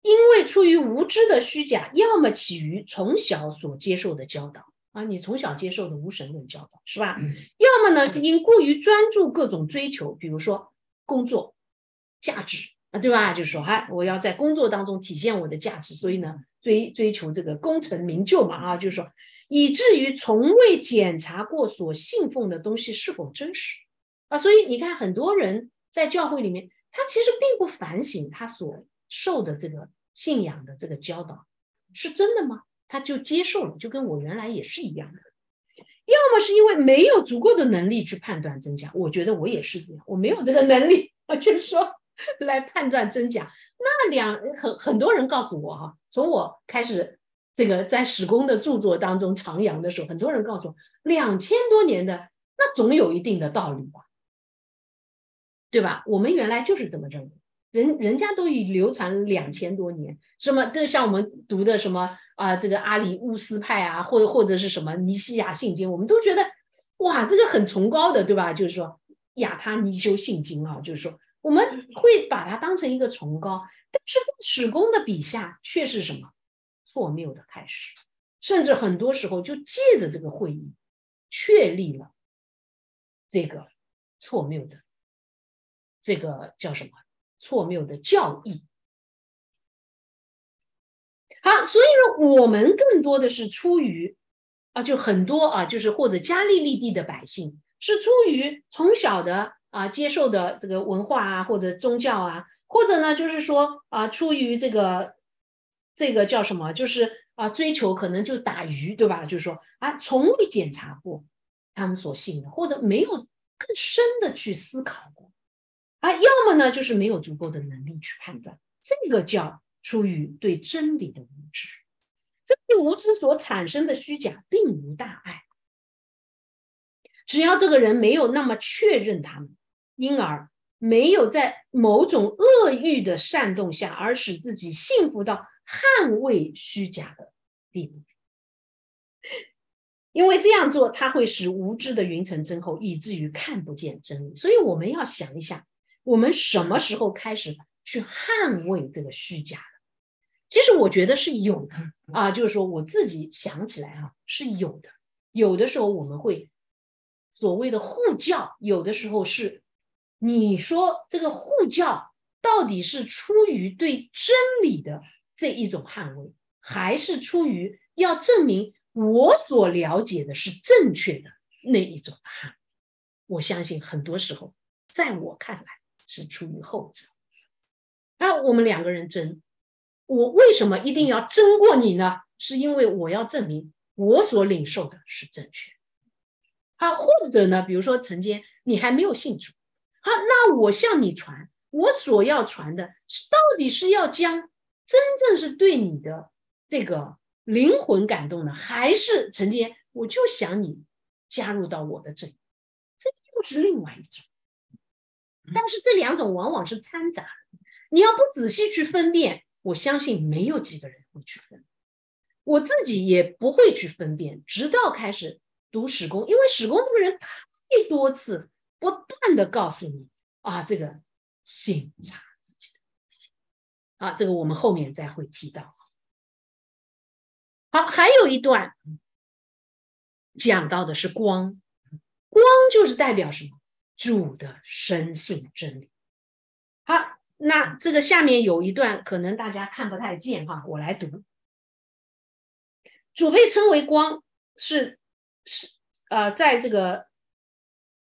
因为出于无知的虚假，要么起于从小所接受的教导。啊，你从小接受的无神论教导是吧？要么呢是因过于专注各种追求，比如说工作价值啊，对吧？就是说，哎，我要在工作当中体现我的价值，所以呢，追追求这个功成名就嘛，啊，就是说，以至于从未检查过所信奉的东西是否真实啊。所以你看，很多人在教会里面，他其实并不反省他所受的这个信仰的这个教导是真的吗？他就接受了，就跟我原来也是一样的。要么是因为没有足够的能力去判断真假，我觉得我也是这样，我没有这个能力啊，就是说来判断真假。那两很很多人告诉我哈，从我开始这个在史公的著作当中徜徉的时候，很多人告诉我，两千多年的那总有一定的道理吧，对吧？我们原来就是这么认为，人人家都已流传两千多年，什么都像我们读的什么。啊，这个阿里乌斯派啊，或者或者是什么尼西亚信经，我们都觉得哇，这个很崇高的，对吧？就是说亚他尼修信经啊，就是说我们会把它当成一个崇高，但是在史公的笔下却是什么错谬的开始，甚至很多时候就借着这个会议确立了这个错谬的这个叫什么错谬的教义。好，所以呢，我们更多的是出于啊，就很多啊，就是或者加利利地的百姓是出于从小的啊接受的这个文化啊，或者宗教啊，或者呢，就是说啊，出于这个这个叫什么，就是啊追求可能就打鱼，对吧？就是说啊，从未检查过他们所信的，或者没有更深的去思考过啊，要么呢，就是没有足够的能力去判断，这个叫。出于对真理的无知，这对无知所产生的虚假并无大碍。只要这个人没有那么确认他们，因而没有在某种恶欲的煽动下，而使自己幸福到捍卫虚假的地步。因为这样做，他会使无知的云层增厚，以至于看不见真理。所以我们要想一想，我们什么时候开始去捍卫这个虚假的？其实我觉得是有的啊，就是说我自己想起来啊，是有的。有的时候我们会所谓的护教，有的时候是你说这个护教到底是出于对真理的这一种捍卫，还是出于要证明？我所了解的是正确的那一种捍卫，我相信很多时候，在我看来是出于后者。那我们两个人争，我为什么一定要争过你呢？是因为我要证明我所领受的是正确。好，或者呢，比如说曾经你还没有信主，好，那我向你传，我所要传的是到底是要将真正是对你的这个。灵魂感动呢，还是曾经我就想你加入到我的阵营，这又是另外一种。但是这两种往往是掺杂的，你要不仔细去分辨，我相信没有几个人会去分，我自己也不会去分辨，直到开始读史公，因为史公这个人太多次不断的告诉你啊，这个醒察自己的心啊，这个我们后面再会提到。好，还有一段讲到的是光，光就是代表什么？主的生性真理。好，那这个下面有一段可能大家看不太见哈，我来读。主被称为光，是是呃，在这个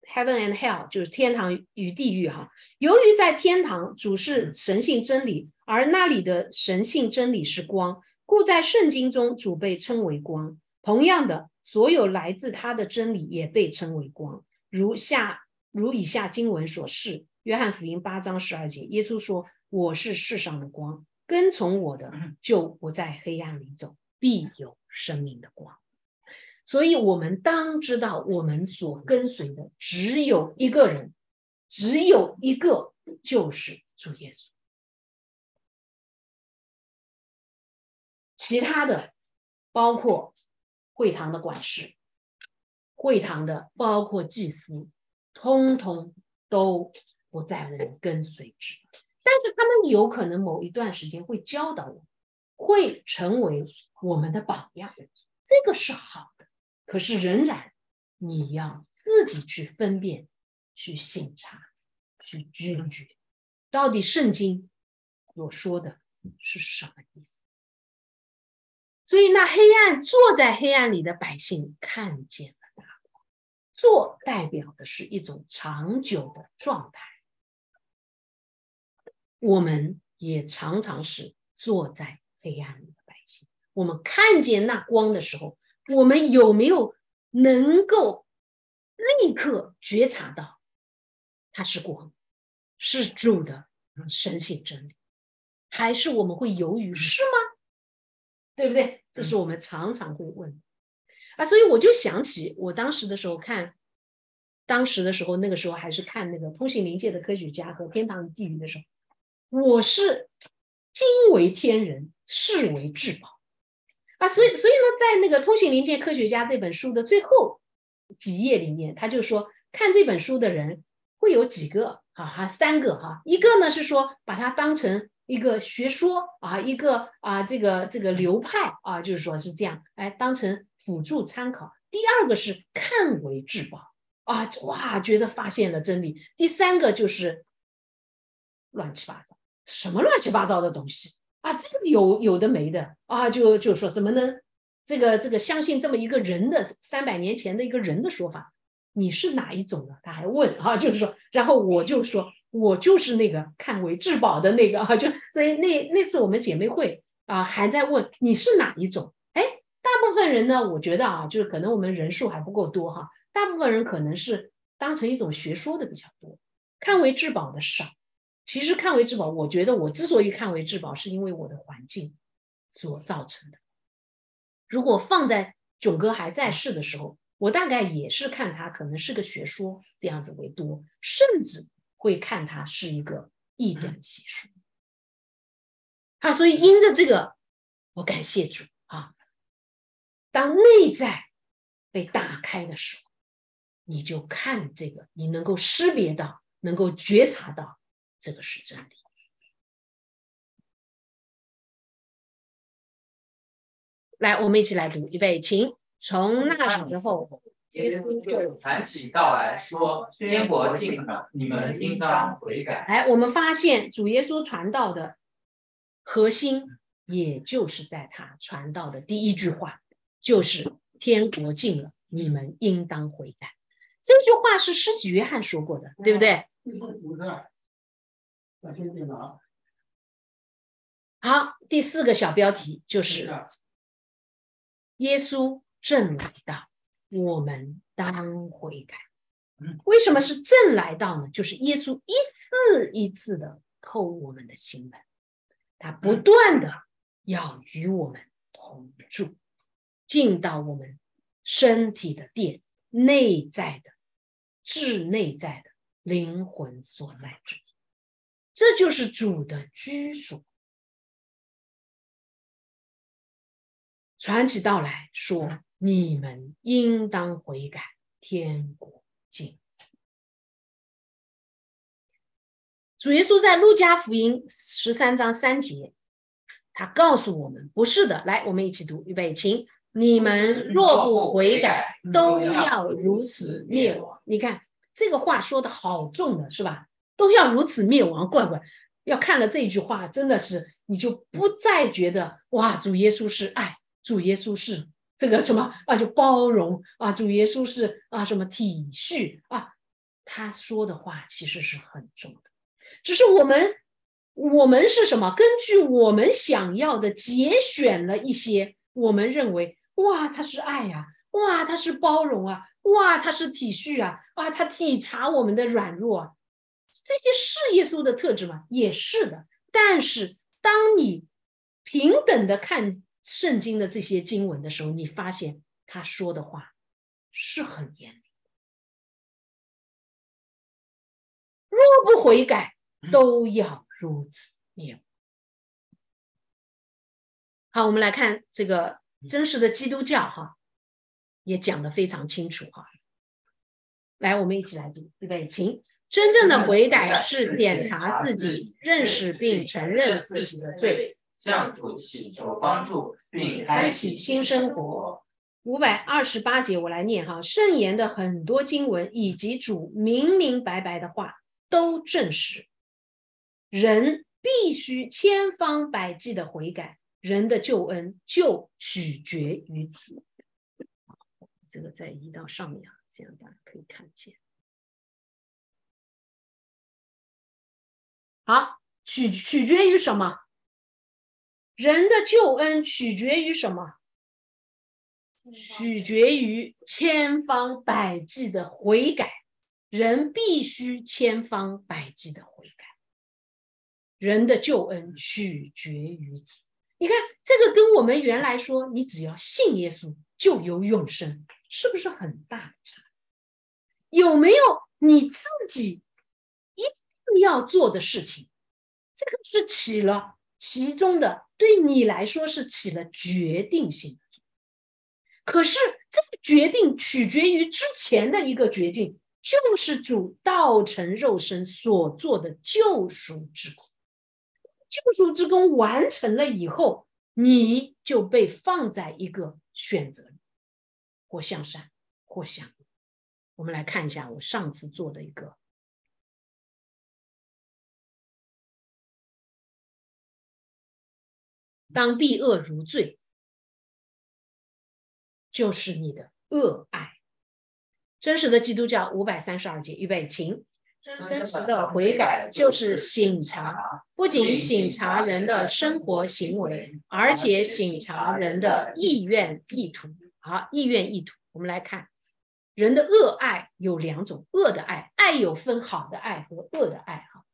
heaven and hell，就是天堂与地狱哈。由于在天堂主是神性真理，而那里的神性真理是光。故在圣经中，主被称为光。同样的，所有来自他的真理也被称为光。如下如以下经文所示：约翰福音八章十二节，耶稣说：“我是世上的光，跟从我的就不在黑暗里走，必有生命的光。”所以，我们当知道，我们所跟随的只有一个人，只有一个，就是主耶稣。其他的，包括会堂的管事，会堂的包括祭司，通通都不在我们跟随之。但是他们有可能某一段时间会教导我，会成为我们的榜样，这个是好的。可是仍然，你要自己去分辨、去审查、去拒绝，到底圣经所说的是什么意思。所以，那黑暗坐在黑暗里的百姓看见了。坐代表的是一种长久的状态。我们也常常是坐在黑暗里的百姓。我们看见那光的时候，我们有没有能够立刻觉察到它是光，是主的神性真理？还是我们会犹豫？是吗？对不对？这是我们常常会问啊，所以我就想起我当时的时候看，当时的时候那个时候还是看那个通信灵界的科学家和天堂与地狱的时候，我是惊为天人，视为至宝啊。所以，所以呢，在那个通信灵界科学家这本书的最后几页里面，他就说看这本书的人会有几个啊，哈，三个哈，一个呢是说把它当成。一个学说啊，一个啊，这个这个流派啊，就是说是这样，哎，当成辅助参考。第二个是看为至宝啊，哇，觉得发现了真理。第三个就是乱七八糟，什么乱七八糟的东西啊？这个有有的没的啊，就就说怎么能这个这个相信这么一个人的三百年前的一个人的说法？你是哪一种呢？他还问啊，就是说，然后我就说。我就是那个看为至宝的那个啊，就所以那那次我们姐妹会啊，还在问你是哪一种？大部分人呢，我觉得啊，就是可能我们人数还不够多哈，大部分人可能是当成一种学说的比较多，看为至宝的少。其实看为至宝，我觉得我之所以看为至宝，是因为我的环境所造成的。如果放在囧哥还在世的时候，我大概也是看他可能是个学说这样子为多，甚至会看他是一个异端邪说。啊，所以因着这个，我感谢主啊。当内在被打开的时候，你就看这个，你能够识别到，能够觉察到，这个是真理。来，我们一起来读，预备，请。从那时候，耶稣就传起道来说：“天国近了，你们应当悔改。”哎，我们发现主耶稣传道的核心，也就是在他传道的第一句话，就是“天国近了，你们应当悔改。”这句话是施洗约翰说过的，对不对？好，第四个小标题就是耶稣。正来到，我们当悔改。为什么是正来到呢？就是耶稣一次一次的叩我们的心门，他不断的要与我们同住，进到我们身体的殿内在的、至内在的灵魂所在之地，这就是主的居所。传起道来说。你们应当悔改，天国近。主耶稣在路加福音十三章三节，他告诉我们：不是的。来，我们一起读，预备，请你们若不悔改，都要如此灭亡。你看这个话说的好重的是吧？都要如此灭亡，怪怪。要看了这句话，真的是你就不再觉得哇，主耶稣是爱，主耶稣是。这个什么啊，就包容啊，主耶稣是啊，什么体恤啊，他说的话其实是很重的，只是我们我们是什么？根据我们想要的节选了一些，我们认为哇，他是爱呀，哇，他是包容啊，哇，他是体恤啊，啊，他体察我们的软弱，啊，这些是耶稣的特质吗？也是的。但是当你平等的看。圣经的这些经文的时候，你发现他说的话是很严厉。若不悔改，都要如此灭。好，我们来看这个真实的基督教，哈，也讲的非常清楚，哈。来，我们一起来读，预备，请。真正的悔改是检查自己，认识并承认自己的罪。向主祈求帮助，并开启新生活。五百二十八节，我来念哈。圣言的很多经文以及主明明白白的话，都证实人必须千方百计的悔改，人的救恩就取决于此。这个再移到上面啊，这样大家可以看见。好，取取决于什么？人的救恩取决于什么？取决于千方百计的悔改。人必须千方百计的悔改。人的救恩取决于此。你看，这个跟我们原来说，你只要信耶稣就有永生，是不是很大的差？有没有你自己一定要做的事情？这个是起了其中的。对你来说是起了决定性，可是这个决定取决于之前的一个决定，就是主道成肉身所做的救赎之功。救赎之功完成了以后，你就被放在一个选择里，或向善，或向恶。我们来看一下我上次做的一个。当避恶如罪，就是你的恶爱。真实的基督教五百三十二节，预备，请。真实的悔改就是醒察，不仅醒察人的生活行为，而且醒察人的意愿意图。好，意愿意图，我们来看，人的恶爱有两种，恶的爱，爱有分好的爱和恶的爱。哈，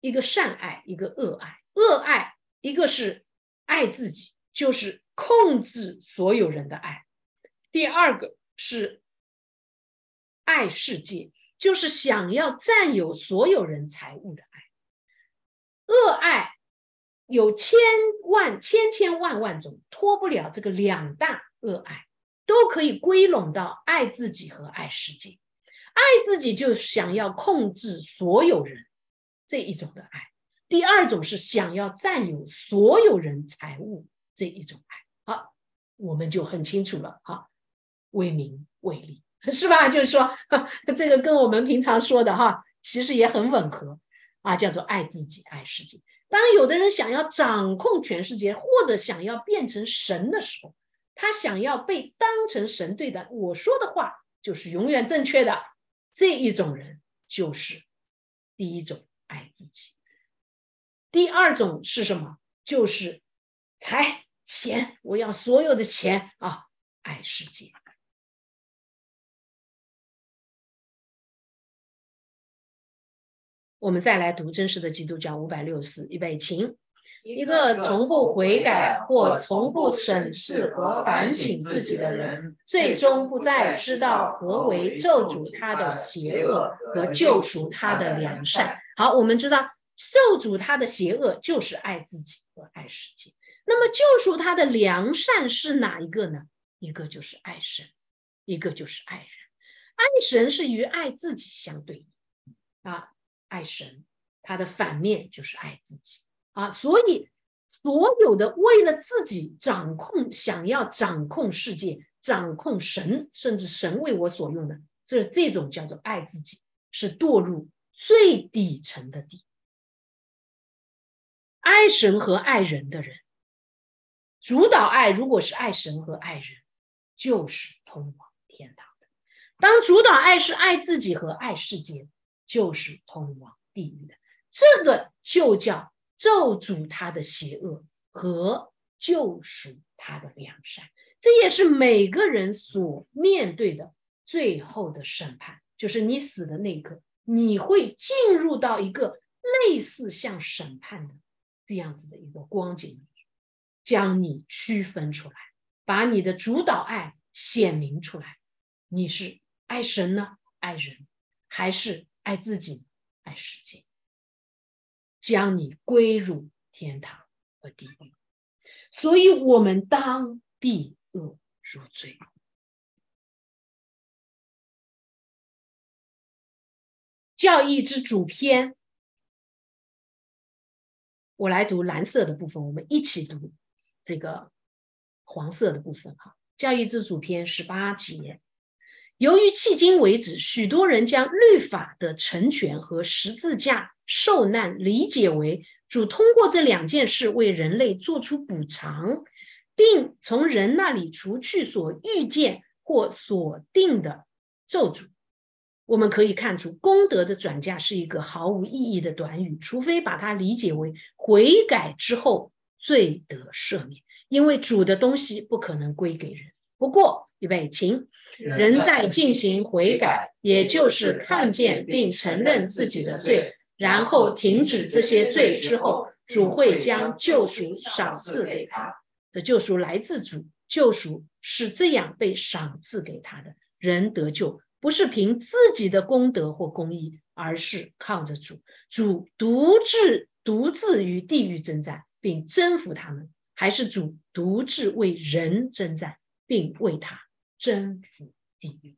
一个善爱，一个恶爱。恶爱，一个是。爱自己就是控制所有人的爱；第二个是爱世界，就是想要占有所有人财物的爱。恶爱有千万千千万万种，脱不了这个两大恶爱，都可以归拢到爱自己和爱世界。爱自己就想要控制所有人这一种的爱。第二种是想要占有所有人财物这一种爱，好，我们就很清楚了，哈，为名为利，是吧？就是说，这个跟我们平常说的哈，其实也很吻合啊，叫做爱自己、爱世界。当有的人想要掌控全世界，或者想要变成神的时候，他想要被当成神对待，我说的话就是永远正确的，这一种人就是第一种爱自己。第二种是什么？就是财钱，我要所有的钱啊！爱世界。我们再来读真实的基督教五百六十四，预备，请一个从不悔改或从不审视和反省自己的人，最终不再知道何为咒诅他的邪恶和救赎他的良善。好，我们知道。受主他的邪恶就是爱自己和爱世界，那么救赎他的良善是哪一个呢？一个就是爱神，一个就是爱人。爱神是与爱自己相对啊，爱神他的反面就是爱自己啊，所以所有的为了自己掌控，想要掌控世界，掌控神，甚至神为我所用的，这这种叫做爱自己，是堕入最底层的底。爱神和爱人的人，主导爱，如果是爱神和爱人，就是通往天堂的；当主导爱是爱自己和爱世界，就是通往地狱的。这个就叫咒诅他的邪恶和救赎他的良善。这也是每个人所面对的最后的审判，就是你死的那一刻，你会进入到一个类似像审判的。这样子的一个光景，将你区分出来，把你的主导爱显明出来。你是爱神呢，爱人，还是爱自己、爱世界？将你归入天堂和地狱。所以，我们当避恶入罪。教义之主篇。我来读蓝色的部分，我们一起读这个黄色的部分。哈，教义之主篇十八节，由于迄今为止，许多人将律法的成全和十字架受难理解为主通过这两件事为人类做出补偿，并从人那里除去所预见或所定的咒诅。我们可以看出，功德的转嫁是一个毫无意义的短语，除非把它理解为悔改之后罪得赦免，因为主的东西不可能归给人。不过，预备，请人在进行悔改，也就是看见并承认自己的罪，然后停止这些罪之后，主会将救赎赏赐给他。这救赎来自主，救赎是这样被赏赐给他的人得救。不是凭自己的功德或公义，而是靠着主，主独自独自与地狱征战，并征服他们；还是主独自为人征战，并为他征服地狱。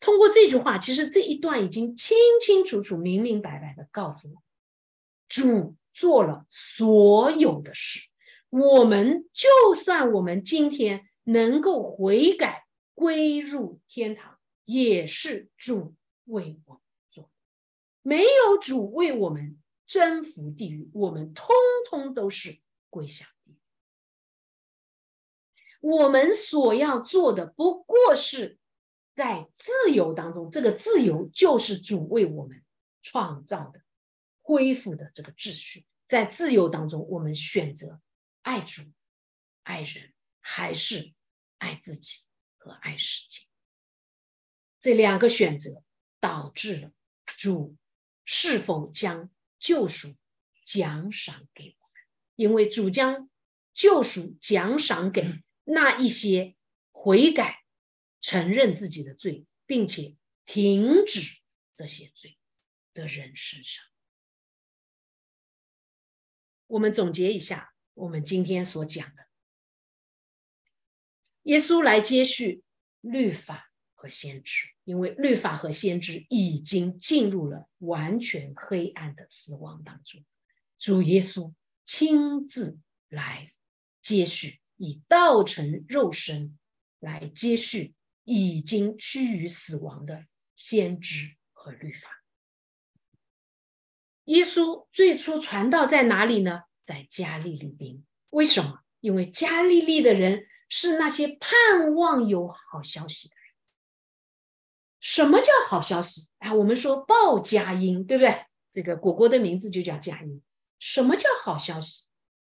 通过这句话，其实这一段已经清清楚楚、明明白白的告诉我，主做了所有的事。我们就算我们今天能够悔改，归入天堂。也是主为我们做，没有主为我们征服地狱，我们通通都是归向地狱。我们所要做的不过是在自由当中，这个自由就是主为我们创造的、恢复的这个秩序。在自由当中，我们选择爱主、爱人，还是爱自己和爱世界。这两个选择导致了主是否将救赎奖赏给我们？因为主将救赎奖赏给那一些悔改、承认自己的罪，并且停止这些罪的人身上。我们总结一下我们今天所讲的：耶稣来接续律法和先知，因为律法和先知已经进入了完全黑暗的死亡当中。主耶稣亲自来接续，以道成肉身来接续已经趋于死亡的先知和律法。耶稣最初传道在哪里呢？在加利利兵。为什么？因为加利利的人是那些盼望有好消息的人。什么叫好消息？啊，我们说报佳音，对不对？这个果果的名字就叫佳音。什么叫好消息？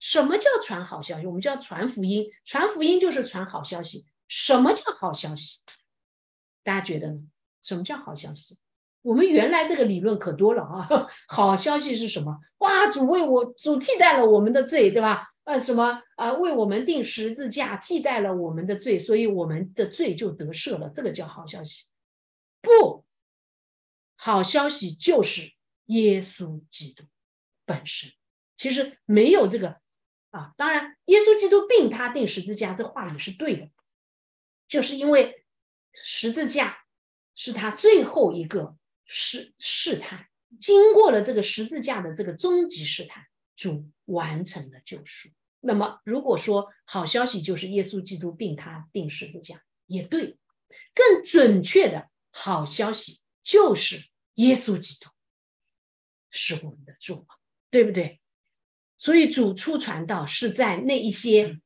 什么叫传好消息？我们叫传福音，传福音就是传好消息。什么叫好消息？大家觉得呢？什么叫好消息？我们原来这个理论可多了啊！好消息是什么？哇，主为我主替代了我们的罪，对吧？呃，什么啊？为我们定十字架，替代了我们的罪，所以我们的罪就得赦了。这个叫好消息？不，好消息就是耶稣基督。本身其实没有这个啊，当然，耶稣基督并他定十字架，这话也是对的，就是因为十字架是他最后一个试试探，经过了这个十字架的这个终极试探，主完成了救赎。那么，如果说好消息就是耶稣基督并他定十字架，也对，更准确的好消息就是耶稣基督是我们的主。对不对？所以主出传道是在那一些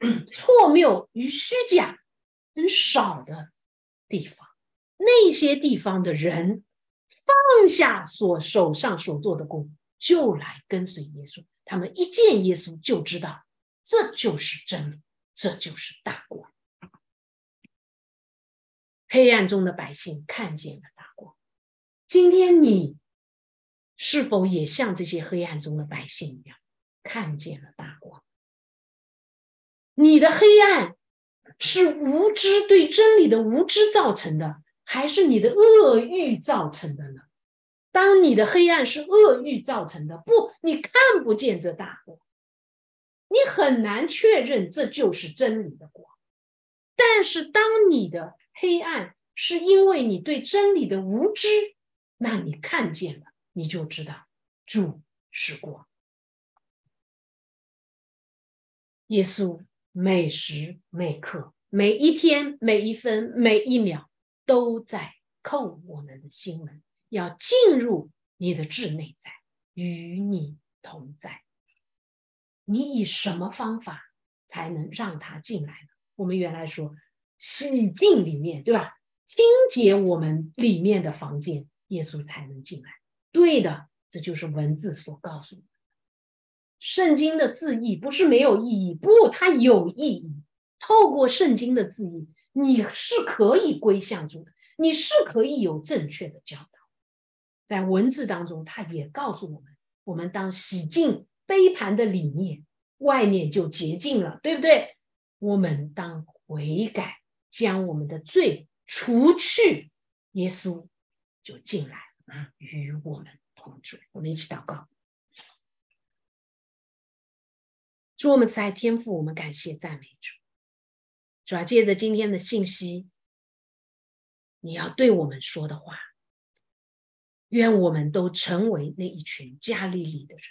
错谬与虚假很少的地方，那些地方的人放下所手上所做的工，就来跟随耶稣。他们一见耶稣就知道，这就是真理，这就是大光。黑暗中的百姓看见了大光。今天你。是否也像这些黑暗中的百姓一样，看见了大光？你的黑暗是无知对真理的无知造成的，还是你的恶欲造成的呢？当你的黑暗是恶欲造成的，不，你看不见这大光，你很难确认这就是真理的光。但是，当你的黑暗是因为你对真理的无知，那你看见了。你就知道主是光。耶稣每时每刻、每一天、每一分、每一秒都在叩我们的心门，要进入你的智内在，与你同在。你以什么方法才能让他进来呢？我们原来说洗净里面，对吧？清洁我们里面的房间，耶稣才能进来。对的，这就是文字所告诉的。圣经的字义不是没有意义，不，它有意义。透过圣经的字义，你是可以归向主的，你是可以有正确的教导。在文字当中，它也告诉我们：我们当洗净杯盘的里面，外面就洁净了，对不对？我们当悔改，将我们的罪除去，耶稣就进来。与我们同住，我们一起祷告。主，我们在天父，我们感谢赞美主。主要借着今天的信息，你要对我们说的话，愿我们都成为那一群加利利的人，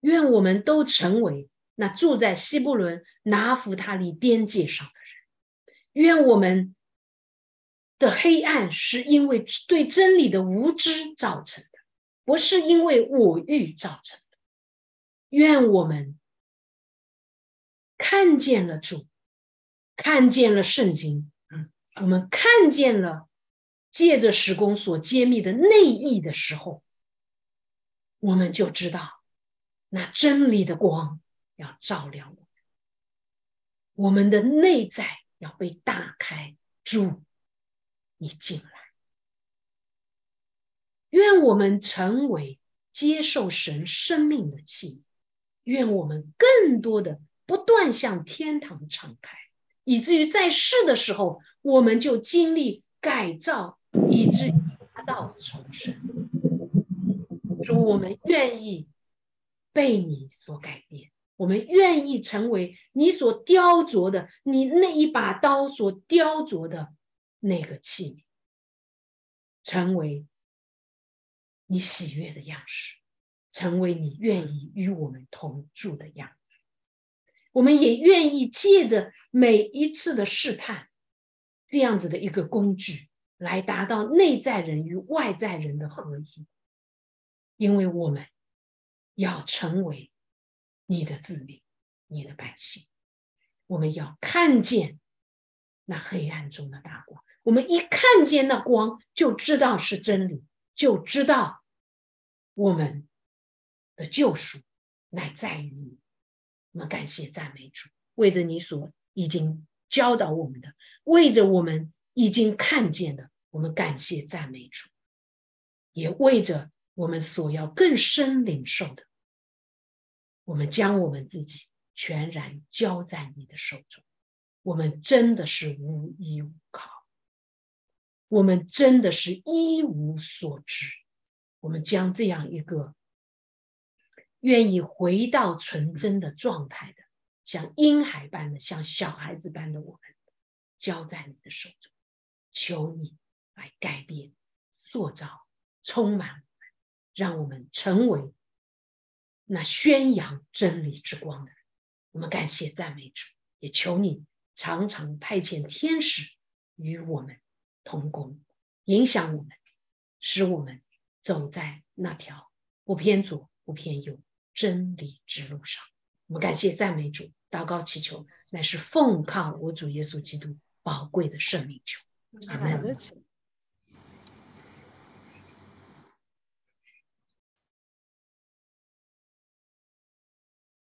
愿我们都成为那住在西布伦拿弗他利边界上的人，愿我们。的黑暗是因为对真理的无知造成的，不是因为我欲造成的。愿我们看见了主，看见了圣经，嗯，我们看见了借着时空所揭秘的内意的时候，我们就知道那真理的光要照亮我们，我们的内在要被打开，主。你进来，愿我们成为接受神生命的器，愿我们更多的不断向天堂敞开，以至于在世的时候，我们就经历改造，以至于达到重生。主，我们愿意被你所改变，我们愿意成为你所雕琢的，你那一把刀所雕琢的那个器皿，成为你喜悦的样式。成为你愿意与我们同住的样子，我们也愿意借着每一次的试探，这样子的一个工具，来达到内在人与外在人的合一。因为我们要成为你的子民，你的百姓，我们要看见那黑暗中的大光。我们一看见那光，就知道是真理，就知道我们。的救赎乃在于你，我们感谢赞美主，为着你所已经教导我们的，为着我们已经看见的，我们感谢赞美主，也为着我们所要更深领受的，我们将我们自己全然交在你的手中。我们真的是无依无靠，我们真的是一无所知。我们将这样一个。愿意回到纯真的状态的，像婴孩般的，像小孩子般的我们，交在你的手中，求你来改变、塑造、充满我们，让我们成为那宣扬真理之光的人。我们感谢赞美主，也求你常常派遣天使与我们同工，影响我们，使我们走在那条不偏左、不偏右。真理之路上，我们感谢赞美主，祷告祈求，乃是奉靠我主耶稣基督宝贵的圣命求。阿门。